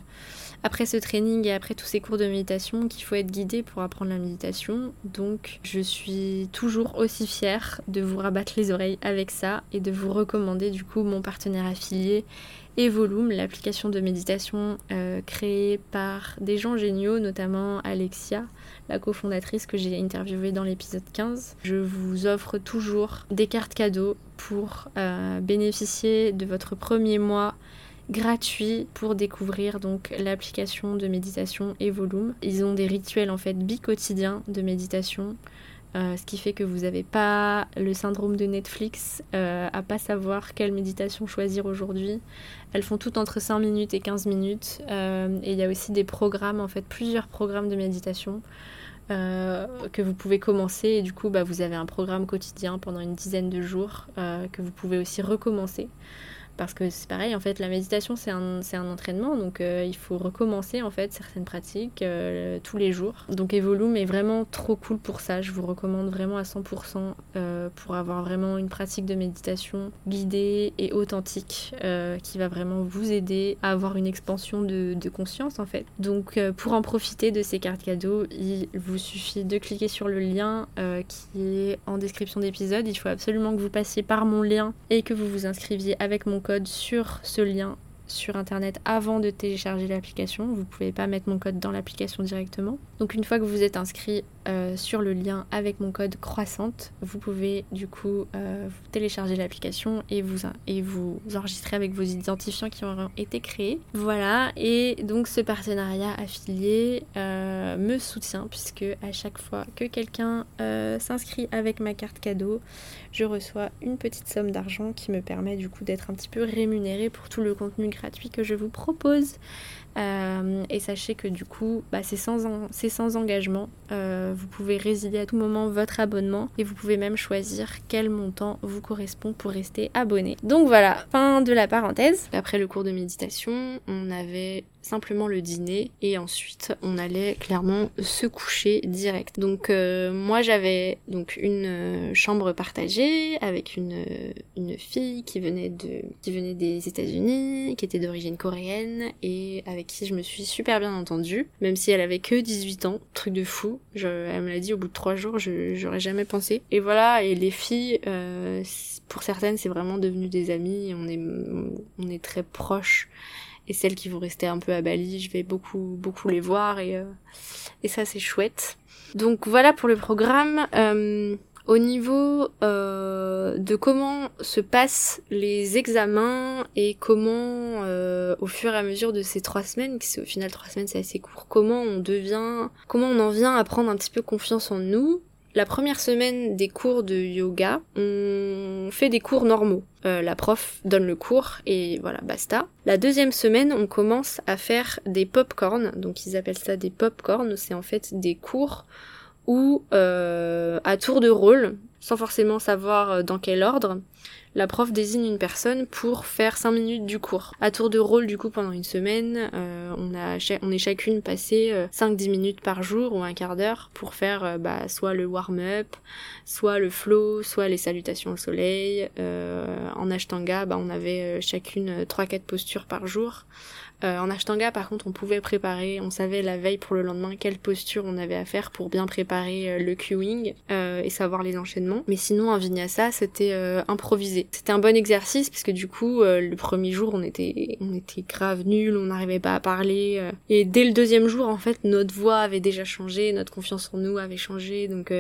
après ce training et après tous ces cours de méditation qu'il faut être guidé pour apprendre la méditation. Donc je suis toujours aussi fière de vous rabattre les oreilles avec ça et de vous recommander du coup mon partenaire affilié Evolume, l'application de méditation euh, créée par des gens géniaux, notamment Alexia, la cofondatrice que j'ai interviewée dans l'épisode 15. Je vous offre toujours des cartes cadeaux pour euh, bénéficier de votre premier mois gratuit pour découvrir donc l'application de méditation et volume. Ils ont des rituels en fait bi-quotidiens de méditation. Euh, ce qui fait que vous n'avez pas le syndrome de Netflix euh, à pas savoir quelle méditation choisir aujourd'hui. Elles font toutes entre 5 minutes et 15 minutes. Euh, et il y a aussi des programmes, en fait, plusieurs programmes de méditation que vous pouvez commencer. Et du coup, bah, vous avez un programme quotidien pendant une dizaine de jours que vous pouvez aussi recommencer. Parce que c'est pareil, en fait, la méditation, c'est un, un, entraînement, donc euh, il faut recommencer, en fait, certaines pratiques euh, tous les jours. Donc Evolume est vraiment trop cool pour ça, je vous recommande vraiment à 100% euh, pour avoir vraiment une pratique de méditation guidée et authentique, qui va vraiment vous aider à avoir une expansion de, de conscience, en fait. Donc pour en profiter de ces cartes cadeaux, il vous suffit de cliquer sur le lien qui est en description d'épisode. Il faut absolument que vous passiez par mon lien et que vous vous inscriviez avec mon code sur ce lien sur internet avant de télécharger l'application. Vous pouvez pas mettre mon code dans l'application directement. Donc une fois que vous êtes inscrit euh, sur le lien avec mon code croissante, vous pouvez du coup euh, télécharger l'application et vous, et vous enregistrer avec vos identifiants qui auront été créés. Voilà, et donc ce partenariat affilié euh, me soutient puisque à chaque fois que quelqu'un s'inscrit avec ma carte cadeau, je reçois une petite somme d'argent qui me permet du coup d'être un petit peu rémunérée pour tout le contenu gratuit que je vous propose. Euh, et sachez que du coup, bah, c'est sans, engagement. Euh, vous pouvez résilier à tout moment votre abonnement et vous pouvez même choisir quel montant vous correspond pour rester abonné. Donc voilà, fin de la parenthèse. Après le cours de méditation, on avait simplement le dîner et ensuite on allait clairement se coucher direct. Donc euh, moi j'avais donc une euh, chambre partagée avec une, euh, une fille qui venait de qui venait des États-Unis, qui était d'origine coréenne et avec qui je me suis super bien entendue, même si elle avait que 18 ans, truc de fou. Je, elle me l'a dit au bout de trois jours, je j'aurais jamais pensé. Et voilà, et les filles, pour certaines c'est vraiment devenu des amies, on est on est très proches et celles qui vont rester un peu à Bali, je vais beaucoup beaucoup les voir et euh, et ça c'est chouette. Donc voilà pour le programme. Euh, au niveau euh, de comment se passent les examens et comment, euh, au fur et à mesure de ces trois semaines, qui c'est au final trois semaines, c'est assez court, comment on devient, comment on en vient à prendre un petit peu confiance en nous, la première semaine des cours de yoga, on fait des cours normaux. Euh, la prof donne le cours et voilà, basta. La deuxième semaine, on commence à faire des pop-corns. Donc ils appellent ça des pop-corns. C'est en fait des cours où, euh, à tour de rôle, sans forcément savoir euh, dans quel ordre, la prof désigne une personne pour faire 5 minutes du cours. À tour de rôle, du coup, pendant une semaine, euh, on, a on est chacune passé 5-10 euh, minutes par jour ou un quart d'heure pour faire euh, bah, soit le warm-up, soit le flow, soit les salutations au soleil. en ashtanga, bah, on avait chacune 3-4 postures par jour. Euh, en Ashtanga, par contre, on pouvait préparer, on savait la veille pour le lendemain quelle posture on avait à faire pour bien préparer euh, le queuing euh, et savoir les enchaînements. Mais sinon, en Vinyasa, c'était improvisé. C'était un bon exercice parce que du coup, le premier jour, on était, on était grave nul, on n'arrivait pas à parler. et dès le deuxième jour, en fait, notre voix avait déjà changé, notre confiance en nous avait changé. Donc,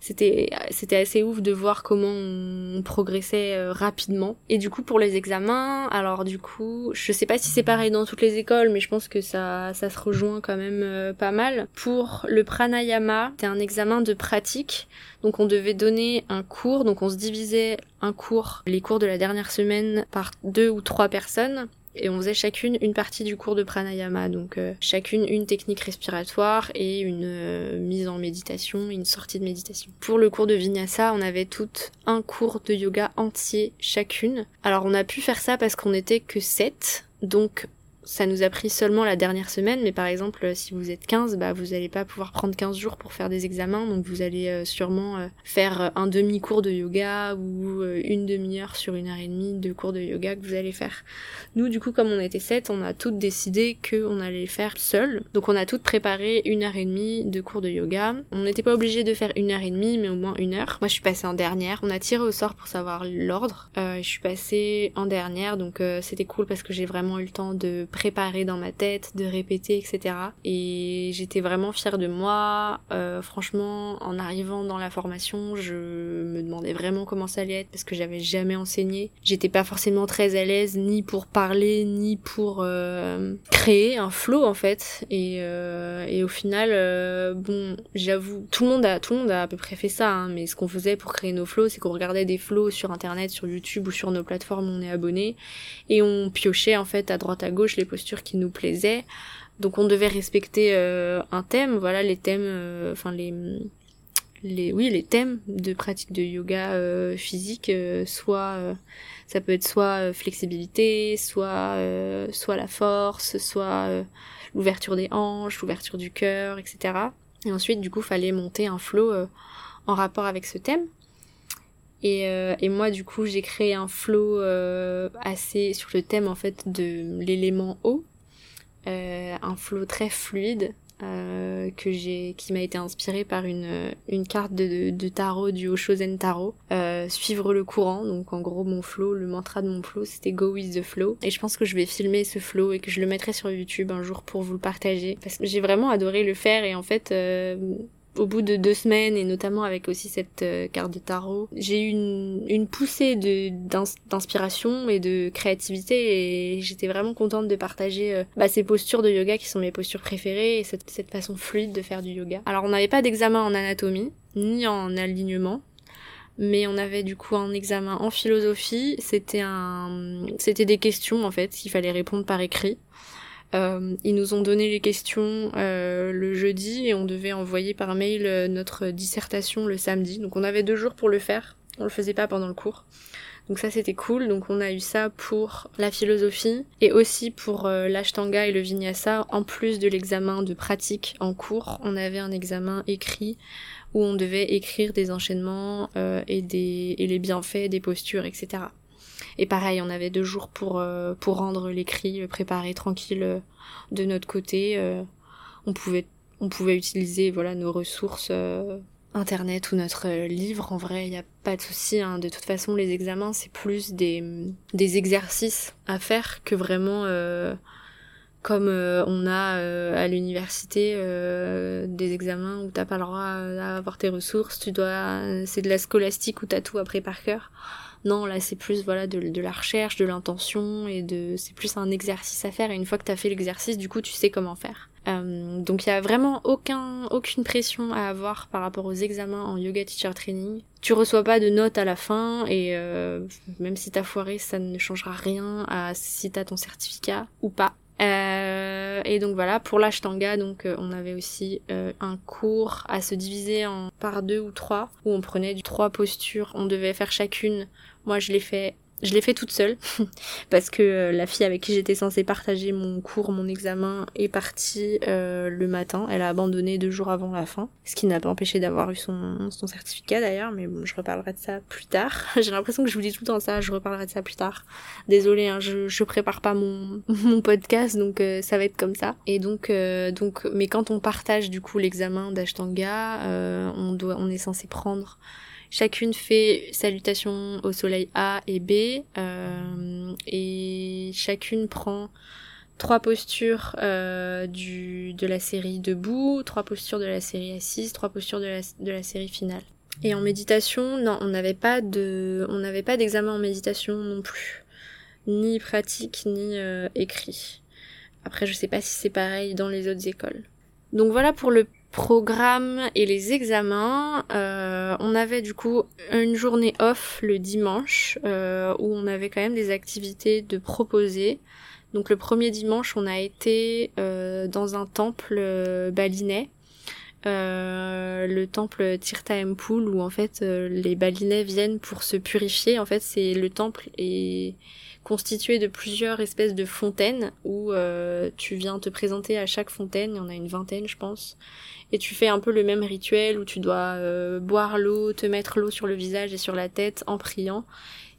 c'était, c'était assez ouf de voir comment on progressait rapidement. Et du coup, pour les examens, alors du coup, je sais pas si c'est pareil dans tout les écoles, mais je pense que ça, ça se rejoint quand même euh, pas mal. Pour le pranayama, c'était un examen de pratique. Donc on devait donner un cours, donc on se divisait un cours, les cours de la dernière semaine, par deux ou trois personnes et on faisait chacune une partie du cours de pranayama, donc euh, chacune une technique respiratoire et une euh, mise en méditation, une sortie de méditation. Pour le cours de vinyasa, on avait toutes un cours de yoga entier chacune. Alors on a pu faire ça parce qu'on était que 7, donc ça nous a pris seulement la dernière semaine, mais par exemple, si vous êtes 15, bah, vous n'allez pas pouvoir prendre 15 jours pour faire des examens, donc vous allez euh, sûrement euh, faire euh, un demi-cours de yoga ou une demi-heure sur une heure et demie de cours de yoga que vous allez faire. Nous, du coup, comme on était 7, on a toutes décidé qu'on allait faire seul, donc on a toutes préparé une heure et demie de cours de yoga. On n'était pas obligé de faire une heure et demie, mais au moins une heure. Moi, je suis passée en dernière. On a tiré au sort pour savoir l'ordre. je suis passée en dernière, donc c'était cool parce que j'ai vraiment eu le temps de préparer dans ma tête, de répéter, etc. Et j'étais vraiment fière de moi. Euh, franchement, en arrivant dans la formation, je me demandais vraiment comment ça allait être parce que j'avais jamais enseigné. J'étais pas forcément très à l'aise ni pour parler ni pour euh, créer un flow en fait. Et, euh, au final, bon, j'avoue, tout le monde a tout le monde a à peu près fait ça. Hein, mais ce qu'on faisait pour créer nos flows, c'est qu'on regardait des flows sur internet, sur YouTube ou sur nos plateformes où on est abonné et on piochait en fait à droite à gauche les postures qui nous plaisaient. Donc on devait respecter euh, un thème, voilà les thèmes, euh, enfin les les oui les thèmes de pratique de yoga euh, physique soit ça peut être soit flexibilité soit soit la force soit l'ouverture des hanches l'ouverture du cœur etc et ensuite du coup fallait monter un flow en rapport avec ce thème et, et moi du coup j'ai créé un flow assez sur le thème en fait de l'élément eau. Un flow très fluide euh, que j'ai qui m'a été inspirée par une une carte de, de tarot du Oshozen Tarot. Euh, suivre le courant donc en gros mon flow le mantra de mon flow c'était go with the flow. Et je pense que je vais filmer ce flow et que je le mettrai sur YouTube un jour pour vous le partager parce que j'ai vraiment adoré le faire et en fait euh, au bout de deux semaines et notamment avec aussi cette euh, carte de tarot, j'ai eu une, une poussée de d'inspiration et de créativité et j'étais vraiment contente de partager euh, bah, ces postures de yoga qui sont mes postures préférées et cette, cette façon fluide de faire du yoga. Alors on n'avait pas d'examen en anatomie ni en alignement, mais on avait du coup un examen en philosophie. C'était un, c'était des questions en fait qu'il fallait répondre par écrit. Euh, ils nous ont donné les questions euh, le jeudi et on devait envoyer par mail euh, notre dissertation le samedi. Donc on avait deux jours pour le faire. On le faisait pas pendant le cours. Donc ça c'était cool. Donc on a eu ça pour la philosophie et aussi pour euh, l'ashtanga et le vinyasa. En plus de l'examen de pratique en cours, on avait un examen écrit où on devait écrire des enchaînements euh, et, des, et les bienfaits des postures, etc. Et pareil, on avait deux jours pour, euh, pour rendre l'écrit, préparer tranquille euh, de notre côté. Euh, on pouvait, on pouvait utiliser voilà nos ressources internet ou notre livre. En vrai, il n'y a pas de souci. Hein. De toute façon, les examens, c'est plus des, des exercices à faire que vraiment comme on a à l'université des examens où t'as pas le droit d'avoir tes ressources, tu dois c'est de la scolastique où t'as tout appris par cœur. Non, là c'est plus voilà de, la recherche, de l'intention et de c'est plus un exercice à faire et une fois que t'as fait l'exercice, du coup tu sais comment faire. Euh, donc il y a vraiment aucun aucune pression à avoir par rapport aux examens en yoga teacher training. Tu reçois pas de notes à la fin et euh, même si t'as foiré, ça ne changera rien à si t'as ton certificat ou pas. Euh, et donc voilà, pour l'ashtanga, donc euh, on avait aussi euh, un cours à se diviser en par deux ou trois, où on prenait du trois postures, on devait faire chacune. Moi, je l'ai fait je l'ai fait toute seule [LAUGHS] parce que euh, la fille avec qui j'étais censée partager mon cours, mon examen est partie euh, le matin. Elle a abandonné deux jours avant la fin, ce qui n'a pas empêché d'avoir eu son, son certificat d'ailleurs, mais bon, je reparlerai de ça plus tard. [LAUGHS] J'ai l'impression que je vous dis tout le temps ça, je reparlerai de ça plus tard. Désolée, hein, je, je prépare pas mon, [LAUGHS] mon podcast, donc euh, ça va être comme ça. Et donc, donc, mais quand on partage du coup l'examen d'Ashtanga, on doit, on est censé prendre Chacune fait salutation au soleil A et B euh, et chacune prend trois postures euh, du, de la série debout, trois postures de la série assise, trois postures de la, de la série finale. Et en méditation, non, on n'avait pas de, on n'avait pas d'examen en méditation non plus, ni pratique ni euh, écrit. Après, je sais pas si c'est pareil dans les autres écoles. Donc voilà pour le programme et les examens. Euh, on avait du coup une journée off le dimanche euh, où on avait quand même des activités de proposer. Donc le premier dimanche, on a été euh, dans un temple balinais. Le temple Tirta Empul où en fait les balinais viennent pour se purifier. En fait, c'est le temple est constitué de plusieurs espèces de fontaines où tu viens te présenter à chaque fontaine. Il y en a une vingtaine, je pense. Et tu fais un peu le même rituel où tu dois euh, boire l'eau, te mettre l'eau sur le visage et sur la tête en priant.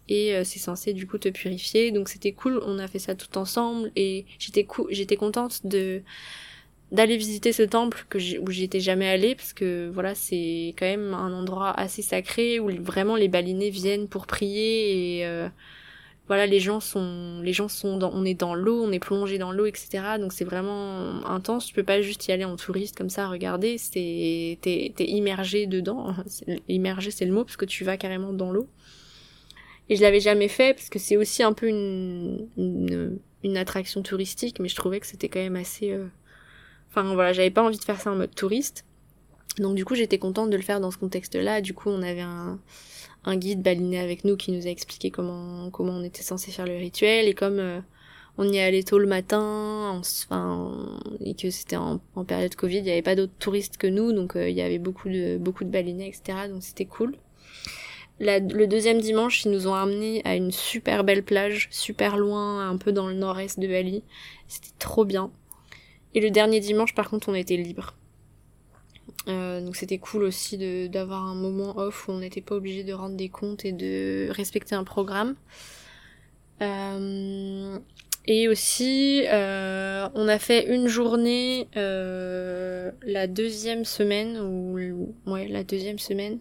Et euh, c'est censé du coup te purifier. Donc c'était cool. On a fait ça tout ensemble. Et j'étais j'étais contente de d'aller visiter ce temple que où j'y étais jamais allée parce que voilà c'est quand même un endroit assez sacré où vraiment les balinés viennent pour prier et euh, voilà les gens sont les gens sont dans, on est dans l'eau on est plongé dans l'eau etc donc c'est vraiment intense. Tu peux pas juste y aller en touriste comme ça regarder. C'est t'es t'es immergé dedans. [LAUGHS] Immergé c'est le mot parce que tu vas carrément dans l'eau. Et je l'avais jamais fait parce que c'est aussi un peu une, une, attraction touristique mais je trouvais que c'était quand même assez euh, enfin voilà j'avais pas envie de faire ça en mode touriste donc du coup j'étais contente de le faire dans ce contexte là du coup on avait un guide baliné avec nous qui nous a expliqué comment comment on était censé faire le rituel et comme euh, on y allait tôt le matin, enfin, et que c'était en, période Covid, il n'y avait pas d'autres touristes que nous, donc il y avait beaucoup de beaucoup de balinais, etc. Donc c'était cool. le deuxième dimanche, ils nous ont amenés à une super belle plage, super loin, un peu dans le nord-est de Bali. C'était trop bien. Et le dernier dimanche, par contre, on était libre. Euh, donc c'était cool aussi d'avoir un moment off où on n'était pas obligé de rendre des comptes et de respecter un programme. Euh, et aussi, euh, on a fait une journée la deuxième semaine ou ouais la deuxième semaine,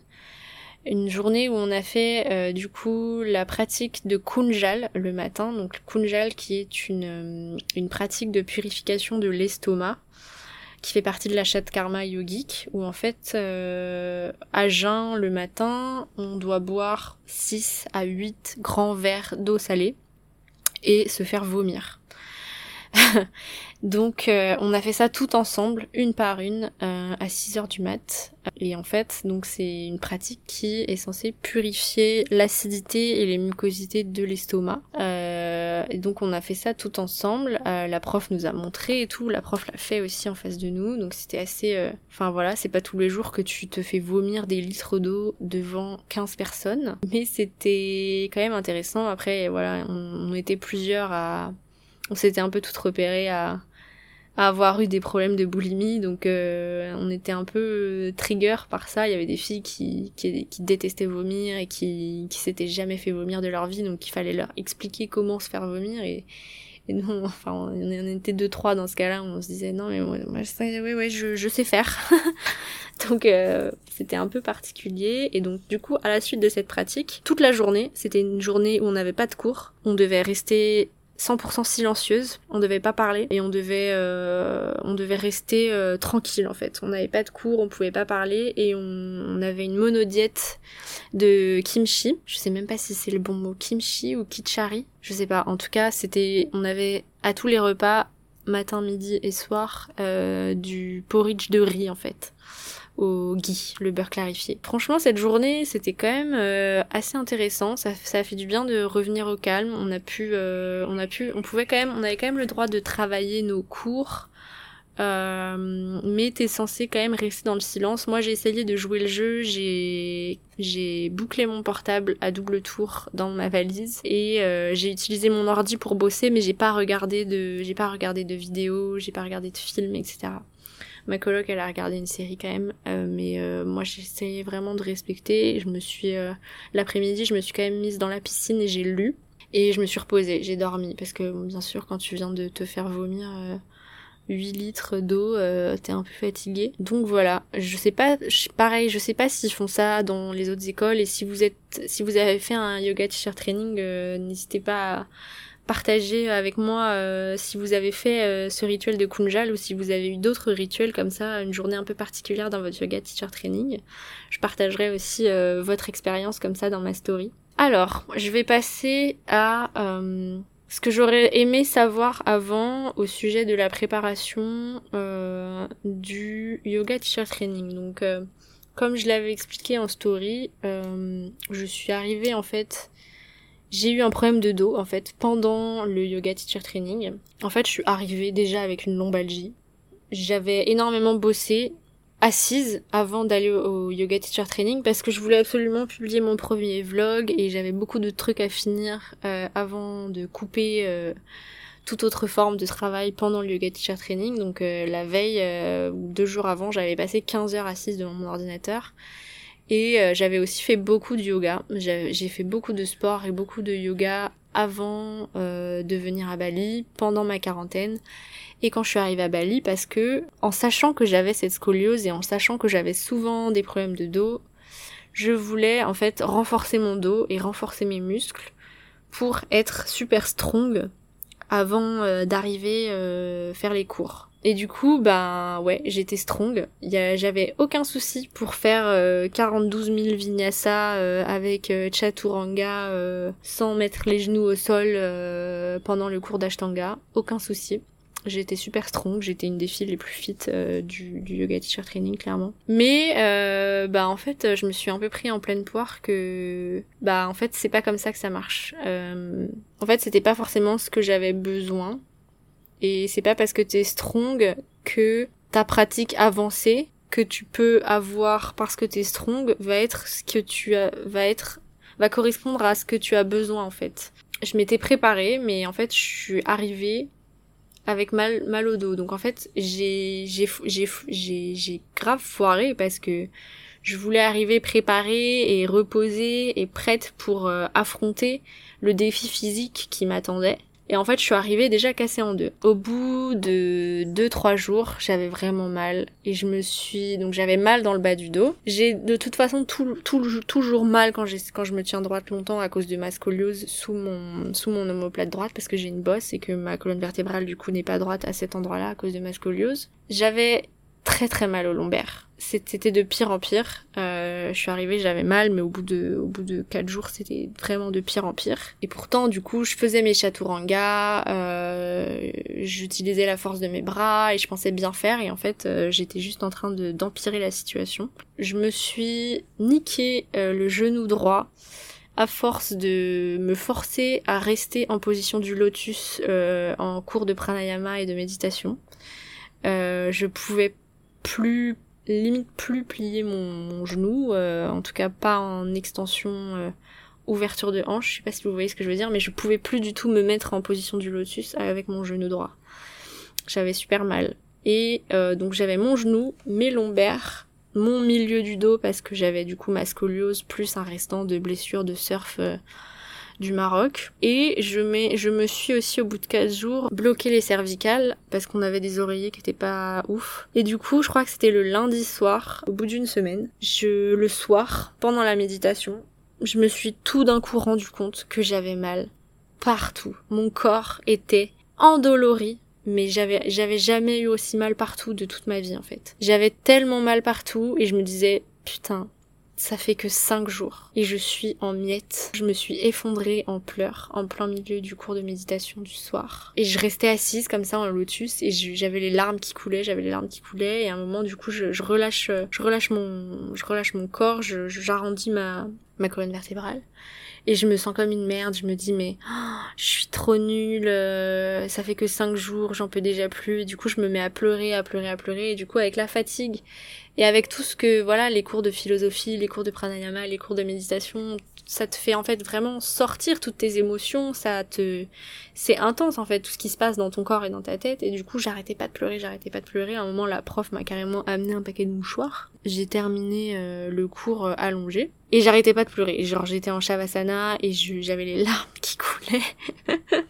une journée où on a fait du coup la pratique de Kunjal le matin. Donc Kunjal qui est une une pratique de purification de l'estomac qui fait partie de la chatte karma yogique, où en fait, euh, à jeun le matin, on doit boire 6 à 8 grands verres d'eau salée et se faire vomir. [LAUGHS] Donc euh, on a fait ça tout ensemble, une par une, euh, à 6 heures du mat. Et en fait, donc c'est une pratique qui est censée purifier l'acidité et les mucosités de l'estomac. Euh, donc on a fait ça tout ensemble. la prof nous a montré et tout. La prof l'a fait aussi en face de nous. Donc c'était assez... Enfin voilà, c'est pas tous les jours que tu te fais vomir des litres d'eau devant 15 personnes. Mais c'était quand même intéressant. Après voilà, on était plusieurs à... On s'était un peu toutes repérées à avoir eu des problèmes de boulimie, donc euh, on était un peu euh, trigger par ça. Il y avait des filles qui, qui, détestaient vomir et qui, qui s'étaient jamais fait vomir de leur vie, donc il fallait leur expliquer comment se faire vomir et, et non, [LAUGHS] enfin on, était deux trois dans ce cas-là, on se disait non mais moi, je, sais, je sais faire. [LAUGHS] donc euh, c'était un peu particulier et donc du coup à la suite de cette pratique, toute la journée, c'était une journée où on n'avait pas de cours, on devait rester 100% silencieuse, on devait pas parler et on devait euh, on devait rester euh, tranquille en fait. On n'avait pas de cours, on pouvait pas parler et on, on, avait une monodiète de kimchi. Je sais même pas si c'est le bon mot kimchi ou kichari, je sais pas. En tout cas, c'était on avait à tous les repas matin, midi et soir euh, du porridge de riz en fait au ghee, le beurre clarifié. Franchement, cette journée, c'était quand même euh, assez intéressant. Ça, ça a fait du bien de revenir au calme. On a pu, euh, on a pu, on pouvait quand même, on avait quand même le droit de travailler nos cours. Euh, mais t'es censé quand même rester dans le silence. Moi, j'ai essayé de jouer le jeu. J'ai j'ai bouclé mon portable à double tour dans ma valise et j'ai utilisé mon ordi pour bosser, mais j'ai pas regardé de j'ai pas regardé de vidéos, j'ai pas regardé de films, etc. Ma coloc, elle a regardé une série quand même, euh, mais euh, moi j'essayais vraiment de respecter. Je me suis euh, l'après-midi, je me suis quand même mise dans la piscine et j'ai lu et je me suis reposée, j'ai dormi parce que bien sûr quand tu viens de te faire vomir 8 litres d'eau, t'es un peu fatigué. Donc voilà, je sais pas, pareil, je sais pas s'ils font ça dans les autres écoles et si vous êtes, si vous avez fait un yoga teacher training, n'hésitez pas à partager avec moi euh, si vous avez fait euh, ce rituel de Kunjal ou si vous avez eu d'autres rituels comme ça, une journée un peu particulière dans votre yoga teacher training. Je partagerai aussi euh, votre expérience comme ça dans ma story. Alors, je vais passer à ce que j'aurais aimé savoir avant au sujet de la préparation du yoga teacher training. Donc, comme je l'avais expliqué en story, je suis arrivée en fait j'ai eu un problème de dos en fait pendant le yoga teacher training. En fait, je suis arrivée déjà avec une lombalgie. J'avais énormément bossé assise avant d'aller au yoga teacher training parce que je voulais absolument publier mon premier vlog et j'avais beaucoup de trucs à finir euh, avant de couper euh, toute autre forme de travail pendant le yoga teacher training. Donc euh, la veille deux jours avant, j'avais passé 15 heures assise devant mon ordinateur et euh, j'avais aussi fait beaucoup de yoga. J'ai fait beaucoup de sport et beaucoup de yoga avant euh, de venir à Bali, pendant ma quarantaine et quand je suis arrivée à Bali parce que en sachant que j'avais cette scoliose et en sachant que j'avais souvent des problèmes de dos, je voulais en fait renforcer mon dos et renforcer mes muscles pour être super strong avant euh, d'arriver faire les cours. Et du coup, ben ouais, j'étais strong. J'avais aucun souci pour faire euh, 42 000 vinyasa euh, avec euh, chaturanga euh, sans mettre les genoux au sol pendant le cours d'ashtanga. Aucun souci. J'étais super strong, j'étais une des filles les plus fit euh, du, du, yoga teacher training clairement. Mais euh, bah en fait, je me suis un peu pris en pleine poire que bah en fait c'est pas comme ça que ça marche. Euh, en fait, c'était pas forcément ce que j'avais besoin. Et c'est pas parce que t'es strong que ta pratique avancée que tu peux avoir parce que t'es strong va être ce que tu as, va être va correspondre à ce que tu as besoin en fait. Je m'étais préparée, mais en fait je suis arrivée avec mal, mal au dos. Donc en fait, j'ai, j'ai, j'ai, j'ai, grave foiré parce que je voulais arriver préparée et reposée et prête pour euh, affronter le défi physique qui m'attendait. Et en fait, je suis arrivée déjà cassée en deux. Au bout de deux, trois jours, j'avais vraiment mal. Et je me suis, donc j'avais mal dans le bas du dos. J'ai de toute façon tout, toujours mal quand quand je me tiens droite longtemps à cause de ma scoliose sous mon, sous mon omoplate droite parce que j'ai une bosse et que ma colonne vertébrale du coup n'est pas droite à cet endroit-là à cause de ma scoliose. J'avais très très mal au lombaire c'était de pire en pire. Euh, je suis arrivée, j'avais mal, mais au bout de, au bout de quatre jours, c'était vraiment de pire en pire. Et pourtant, du coup, je faisais mes chaturanga, euh, j'utilisais la force de mes bras et je pensais bien faire. Et en fait, euh, j'étais juste en train de d'empirer la situation. Je me suis niqué euh, le genou droit à force de me forcer à rester en position du lotus euh, en cours de pranayama et de méditation. je pouvais plus limite plus plier mon, genou, euh, en tout cas pas en extension euh, ouverture de hanche, je sais pas si vous voyez ce que je veux dire, mais je pouvais plus du tout me mettre en position du lotus avec mon genou droit. J'avais super mal. Et euh, donc j'avais mon genou, mes lombaires, mon milieu du dos parce que j'avais du coup ma scoliose plus un restant de blessure de surf du Maroc. Et je, mets, je me suis aussi au bout de 15 jours bloqué les cervicales parce qu'on avait des oreillers qui étaient pas ouf. Et du coup, je crois que c'était le lundi soir, au bout d'une semaine, je, le soir, pendant la méditation, je me suis tout d'un coup rendu compte que j'avais mal partout. Mon corps était endolori mais j'avais j'avais jamais eu aussi mal partout de toute ma vie en fait. J'avais tellement mal partout et je me disais putain, ça fait que cinq jours et je suis en miettes. Je me suis effondrée en pleurs en plein milieu du cours de méditation du soir. Et je restais assise comme ça en lotus et j'avais les larmes qui coulaient, j'avais les larmes qui coulaient et à un moment du coup je, relâche je relâche mon je relâche mon corps, j'arrondis ma ma colonne vertébrale et je me sens comme une merde. Je me dis mais oh, je suis trop nulle, euh, ça fait que cinq jours, j'en peux déjà plus. Du coup je me mets à pleurer, à pleurer, à pleurer. Et du coup avec la fatigue et avec tout ce que voilà les cours de philosophie, les cours de pranayama, les cours de méditation, ça te fait en fait vraiment sortir toutes tes émotions. Ça te c'est intense en fait tout ce qui se passe dans ton corps et dans ta tête. Et du coup j'arrêtais pas de pleurer, j'arrêtais pas de pleurer. À un moment la prof m'a carrément amené un paquet de mouchoirs. J'ai terminé euh, le cours euh, allongé et j'arrêtais pas de pleurer. Genre j'étais en shavasana et j'avais les larmes qui coulaient. [LAUGHS]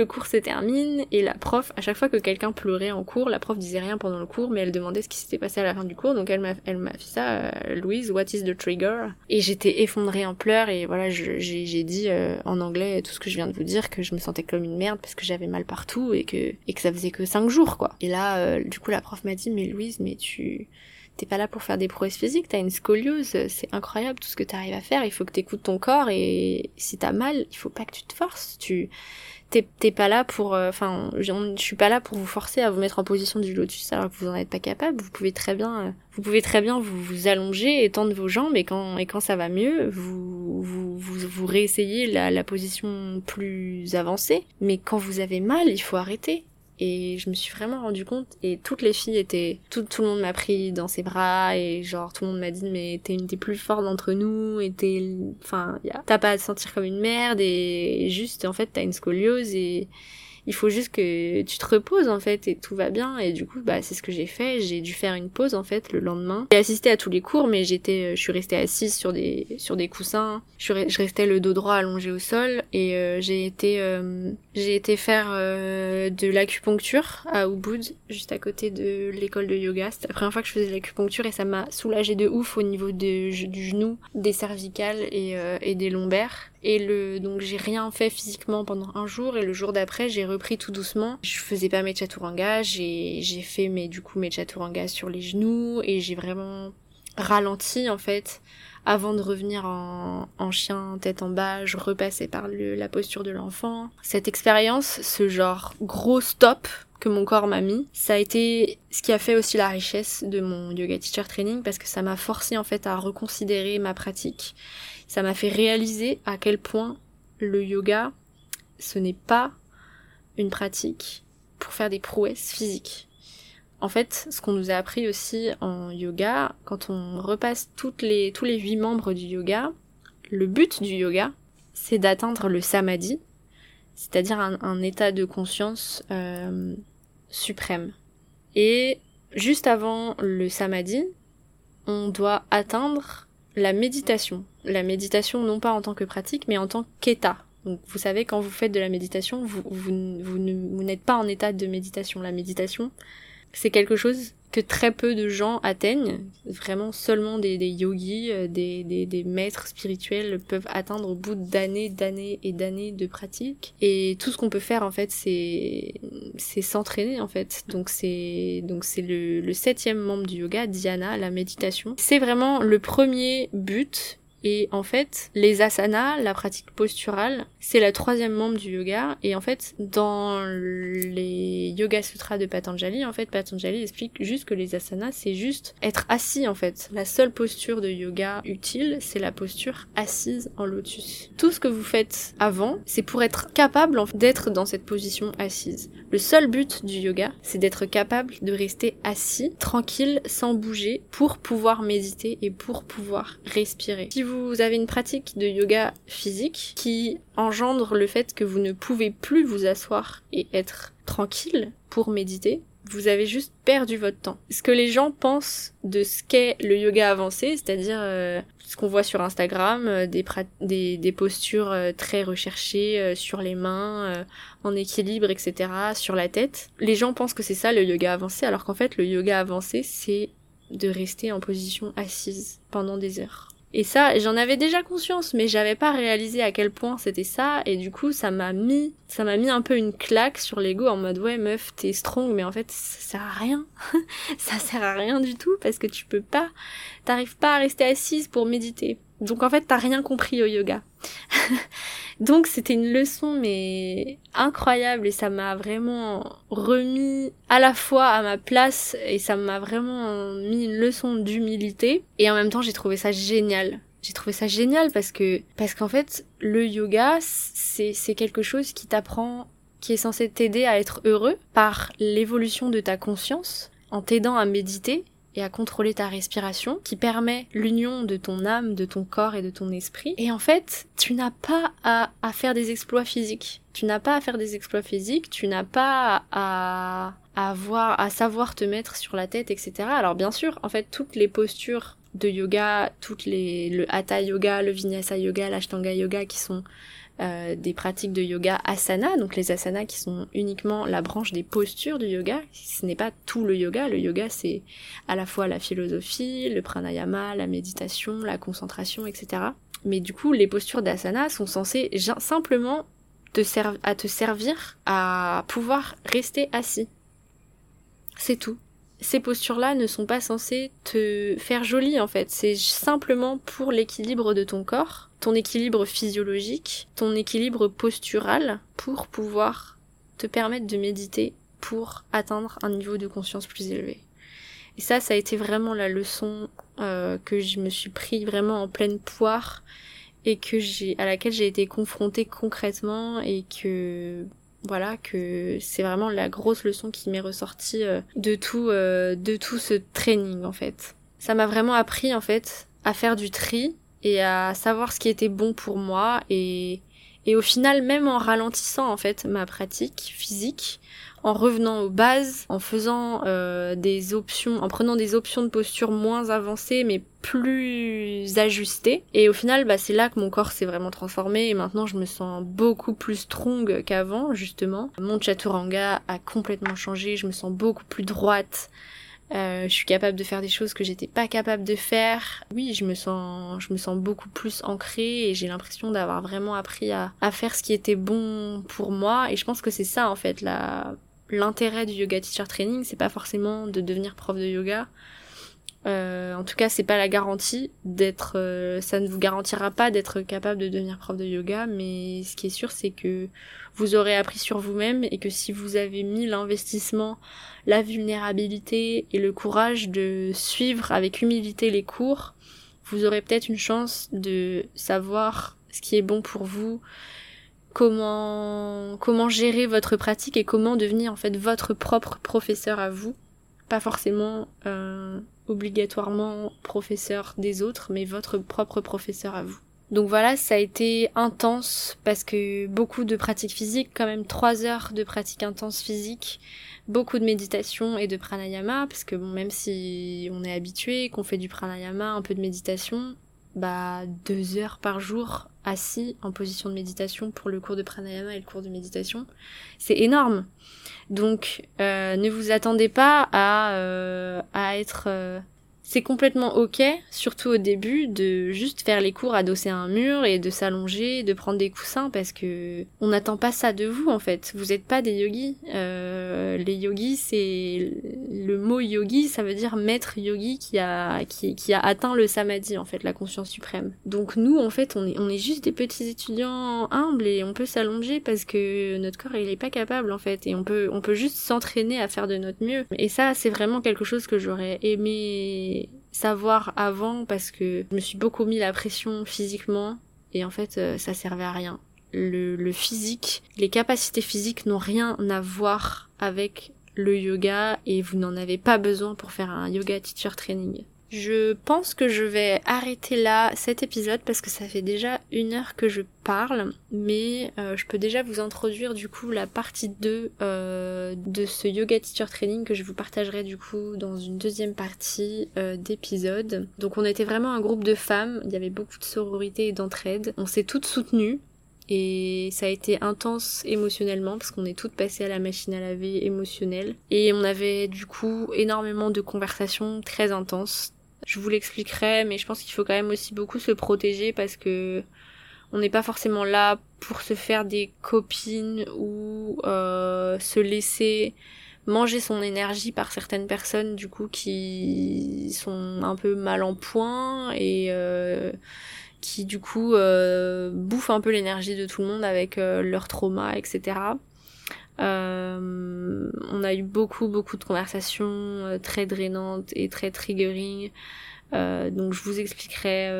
le cours se termine et la prof, à chaque fois que quelqu'un pleurait en cours, la prof disait rien pendant le cours, mais elle demandait ce qui s'était passé à la fin du cours. Donc elle m'a, elle m'a fait ça, euh, Louise, what is the trigger? Et j'étais effondrée en pleurs et voilà, j'ai, dit euh, en anglais tout ce que je viens de vous dire, que je me sentais comme une merde parce que j'avais mal partout et que et que ça faisait que cinq jours quoi. Et là, euh, du coup la prof m'a dit mais Louise, mais tu t'es pas là pour faire des prouesses physiques, t'as une scoliose, c'est incroyable tout ce que t'arrives à faire, il faut que t'écoutes ton corps et si t'as mal, il faut pas que tu te forces, tu t'es pas là pour euh, enfin je suis pas là pour vous forcer à vous mettre en position du lotus alors que vous en êtes pas capable vous pouvez très bien euh, vous pouvez très bien vous, vous allonger et tendre vos jambes et quand et quand ça va mieux vous vous vous, réessayez la position plus avancée. Mais quand vous avez mal il faut arrêter et je me suis vraiment rendu compte et toutes les filles étaient tout, le monde m'a pris dans ses bras et genre tout le monde m'a dit mais t'es une des plus fortes d'entre nous et t'es enfin t'as pas à te sentir comme une merde et juste en fait t'as une scoliose et il faut juste que tu te reposes en fait et tout va bien. Et du coup bah c'est ce que j'ai fait. J'ai dû faire une pause en fait le lendemain. J'ai assisté à tous les cours mais j'étais euh, je suis restée assise sur des sur des coussins. Je, restais le dos droit allongé au sol. Et euh, j'ai été euh, j'ai été faire de l'acupuncture à Ubud juste à côté de l'école de yoga. C'était la première fois que je faisais de l'acupuncture et ça m'a soulagé de ouf au niveau du genou des cervicales et, et des lombaires et le donc j'ai rien fait physiquement pendant un jour et le jour d'après j'ai repris tout doucement. Je faisais pas mes chaturanga, j'ai j'ai fait mes du coup mes chaturanga sur les genoux et j'ai vraiment ralenti en fait avant de revenir en, chien tête en bas, je repassais par la posture de l'enfant. Cette expérience, ce genre gros stop que mon corps m'a mis, ça a été ce qui a fait aussi la richesse de mon yoga teacher training parce que ça m'a forcé en fait à reconsidérer ma pratique. Ça m'a fait réaliser à quel point le yoga, ce n'est pas une pratique pour faire des prouesses physiques. En fait, ce qu'on nous a appris aussi en yoga, quand on repasse les, tous les huit membres du yoga, le but du yoga, c'est d'atteindre le samadhi, c'est-à-dire un, état de conscience euh, suprême. Et juste avant le samadhi, on doit atteindre la méditation. La méditation non pas en tant que pratique, mais en tant qu'état. Donc vous savez, quand vous faites de la méditation, vous, vous, vous n'êtes pas en état de méditation. La méditation, c'est quelque chose que très peu de gens atteignent. Vraiment seulement des, yogis, euh, des, des, maîtres spirituels peuvent atteindre au bout d'années, d'années et d'années de pratique. Et tout ce qu'on peut faire en fait, c'est c'est s'entraîner en fait. Donc c'est donc c'est le, le septième membre du yoga, dhyana, la méditation. C'est vraiment le premier but et en fait, les asanas, la pratique posturale, c'est la troisième membre du yoga. Et en fait, dans les Yoga Sutras de Patanjali, en fait, Patanjali explique juste que les asanas, c'est juste être assis, en fait. La seule posture de yoga utile, c'est la posture assise en lotus. Tout ce que vous faites avant, c'est pour être capable d'être dans cette position assise. Le seul but du yoga, c'est d'être capable de rester assis, tranquille, sans bouger, pour pouvoir méditer et pour pouvoir respirer vous avez une pratique de yoga physique qui engendre le fait que vous ne pouvez plus vous asseoir et être tranquille pour méditer, vous avez juste perdu votre temps. Ce que les gens pensent de ce qu'est le yoga avancé, c'est-à-dire euh, ce qu'on voit sur Instagram, euh, des, postures euh, très recherchées sur les mains, en équilibre, etc., sur la tête. Les gens pensent que c'est ça le yoga avancé, alors qu'en fait le yoga avancé, c'est de rester en position assise pendant des heures. Et ça, j'en avais déjà conscience, mais j'avais pas réalisé à quel point c'était ça, et du coup, ça m'a mis, ça m'a mis un peu une claque sur l'ego en mode ouais meuf, t'es strong, mais en fait, ça sert à rien. [LAUGHS] ça sert à rien du tout parce que tu peux pas, t'arrives pas à rester assise pour méditer. Donc en fait, t'as rien compris au yoga. [LAUGHS] Donc c'était une leçon mais incroyable et ça m'a vraiment remis à la fois à ma place et ça m'a vraiment mis une leçon d'humilité et en même temps j'ai trouvé ça génial. J'ai trouvé ça génial parce que parce qu'en fait le yoga c'est c'est quelque chose qui t'apprend qui est censé t'aider à être heureux par l'évolution de ta conscience en t'aidant à méditer et à contrôler ta respiration, qui permet l'union de ton âme, de ton corps et de ton esprit. Et en fait, tu n'as pas à, à faire des exploits physiques. Tu n'as pas à faire des exploits physiques, tu n'as pas à, à avoir, à savoir te mettre sur la tête, etc. Alors bien sûr, en fait, toutes les postures de yoga, toutes les, le hatha yoga, le vinyasa yoga, l'ashtanga yoga qui sont euh, des pratiques de yoga asana, donc les asanas qui sont uniquement la branche des postures du yoga. Ce n'est pas tout le yoga. Le yoga, c'est à la fois la philosophie, le pranayama, la méditation, la concentration, etc. Mais du coup, les postures d'asana sont censées simplement te à te servir à pouvoir rester assis. C'est tout ces postures-là ne sont pas censées te faire jolie en fait. C'est simplement pour l'équilibre de ton corps, ton équilibre physiologique, ton équilibre postural pour pouvoir te permettre de méditer pour atteindre un niveau de conscience plus élevé. Et ça, ça a été vraiment la leçon euh, que je me suis pris vraiment en pleine poire et que j'ai à laquelle j'ai été confrontée concrètement et que voilà que c'est vraiment la grosse leçon qui m'est ressortie euh, de tout euh, de tout ce training en fait. Ça m'a vraiment appris en fait à faire du tri et à savoir ce qui était bon pour moi et et au final même en ralentissant en fait ma pratique physique en revenant aux bases, en faisant euh, des options, en prenant des options de posture moins avancées mais plus ajustées. Et au final, bah, c'est là que mon corps s'est vraiment transformé et maintenant je me sens beaucoup plus strong qu'avant justement. Mon chaturanga a complètement changé, je me sens beaucoup plus droite. Euh, je suis capable de faire des choses que j'étais pas capable de faire. Oui, je me sens, je me sens beaucoup plus ancrée et j'ai l'impression d'avoir vraiment appris à, à faire ce qui était bon pour moi. Et je pense que c'est ça en fait la l'intérêt du yoga teacher training, c'est pas forcément de devenir prof de yoga. Euh, en tout cas, c'est pas la garantie d'être. Euh, ça ne vous garantira pas d'être capable de devenir prof de yoga, mais ce qui est sûr, c'est que vous aurez appris sur vous-même et que si vous avez mis l'investissement, la vulnérabilité et le courage de suivre avec humilité les cours, vous aurez peut-être une chance de savoir ce qui est bon pour vous, comment comment gérer votre pratique et comment devenir en fait votre propre professeur à vous. Pas forcément euh, obligatoirement professeur des autres mais votre propre professeur à vous. Donc voilà ça a été intense parce que beaucoup de pratiques physiques quand même trois heures de pratique intense physique beaucoup de méditation et de pranayama parce que bon même si on est habitué qu'on fait du pranayama un peu de méditation bah deux heures par jour assis en position de méditation pour le cours de pranayama et le cours de méditation. C'est énorme. Donc euh, ne vous attendez pas à, euh, être euh, c'est complètement ok, surtout au début, de juste faire les cours adossés à un mur et de s'allonger, de prendre des coussins parce que on n'attend pas ça de vous en fait. Vous n'êtes pas des yogis. Euh, les yogis, c'est le mot yogi, ça veut dire maître yogi qui a qui, a atteint le samadhi en fait, la conscience suprême. Donc nous en fait, on est on est juste des petits étudiants humbles et on peut s'allonger parce que notre corps il est pas capable en fait et on peut on peut juste s'entraîner à faire de notre mieux. Et ça, c'est vraiment quelque chose que j'aurais aimé savoir avant parce que je me suis beaucoup mis la pression physiquement et en fait euh, ça servait à rien. Le, le physique, les capacités physiques n'ont rien à voir avec le yoga et vous n'en avez pas besoin pour faire un yoga teacher training. Je pense que je vais arrêter là cet épisode parce que ça fait déjà une heure que je parle, mais euh, je peux déjà vous introduire du coup la partie 2 euh, de ce yoga teacher training que je vous partagerai du coup dans une deuxième partie euh, d'épisode. Donc on était vraiment un groupe de femmes, il y avait beaucoup de sororité et d'entraide, on s'est toutes soutenues, et ça a été intense émotionnellement parce qu'on est toutes passées à la machine à laver émotionnelle et on avait du coup énormément de conversations très intenses je vous l'expliquerai, mais je pense qu'il faut quand même aussi beaucoup se protéger parce que on n'est pas forcément là pour se faire des copines ou euh, se laisser manger son énergie par certaines personnes du coup qui sont un peu mal en point et euh, qui du coup euh, bouffent un peu l'énergie de tout le monde avec leur trauma etc. Euh, on a eu beaucoup beaucoup de conversations euh, très drainantes et très triggering. Euh, donc je vous expliquerai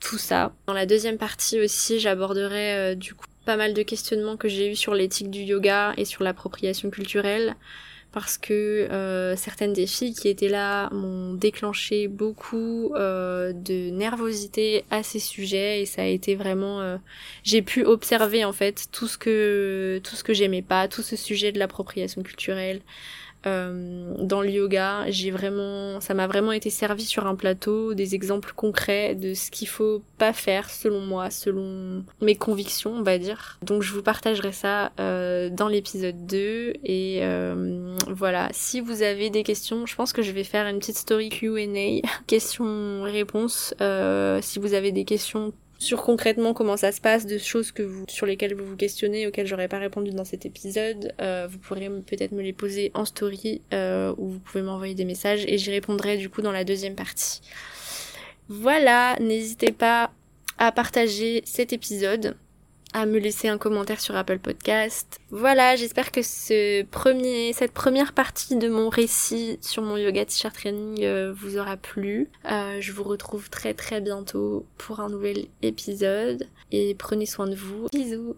tout ça. Dans la deuxième partie aussi, j'aborderai du coup pas mal de questionnements que j'ai eu sur l'éthique du yoga et sur l'appropriation culturelle parce que euh, certaines des filles qui étaient là m'ont déclenché beaucoup euh, de nervosité à ces sujets et ça a été vraiment euh, j'ai pu observer en fait tout ce que tout ce que j'aimais pas tout ce sujet de l'appropriation culturelle euh, dans le yoga. J'ai vraiment, ça m'a vraiment été servi sur un plateau, des exemples concrets de ce qu'il faut pas faire selon moi, selon mes convictions, on va dire. Donc je vous partagerai ça euh, dans l'épisode 2 et euh, voilà. Si vous avez des questions, je pense que je vais faire une petite story Q&A, [LAUGHS] questions-réponses. Euh, si vous avez des questions sur concrètement comment ça se passe, de choses que vous, sur lesquelles vous vous questionnez, auxquelles j'aurais pas répondu dans cet épisode, euh, vous pourrez peut-être me les poser en story euh, ou vous pouvez m'envoyer des messages et j'y répondrai du coup dans la deuxième partie. Voilà, n'hésitez pas à partager cet épisode à me laisser un commentaire sur Apple Podcast. Voilà, j'espère que ce premier, cette première partie de mon récit sur mon yoga t-shirt training euh, vous aura plu. Euh, je vous retrouve très très bientôt pour un nouvel épisode et prenez soin de vous. Bisous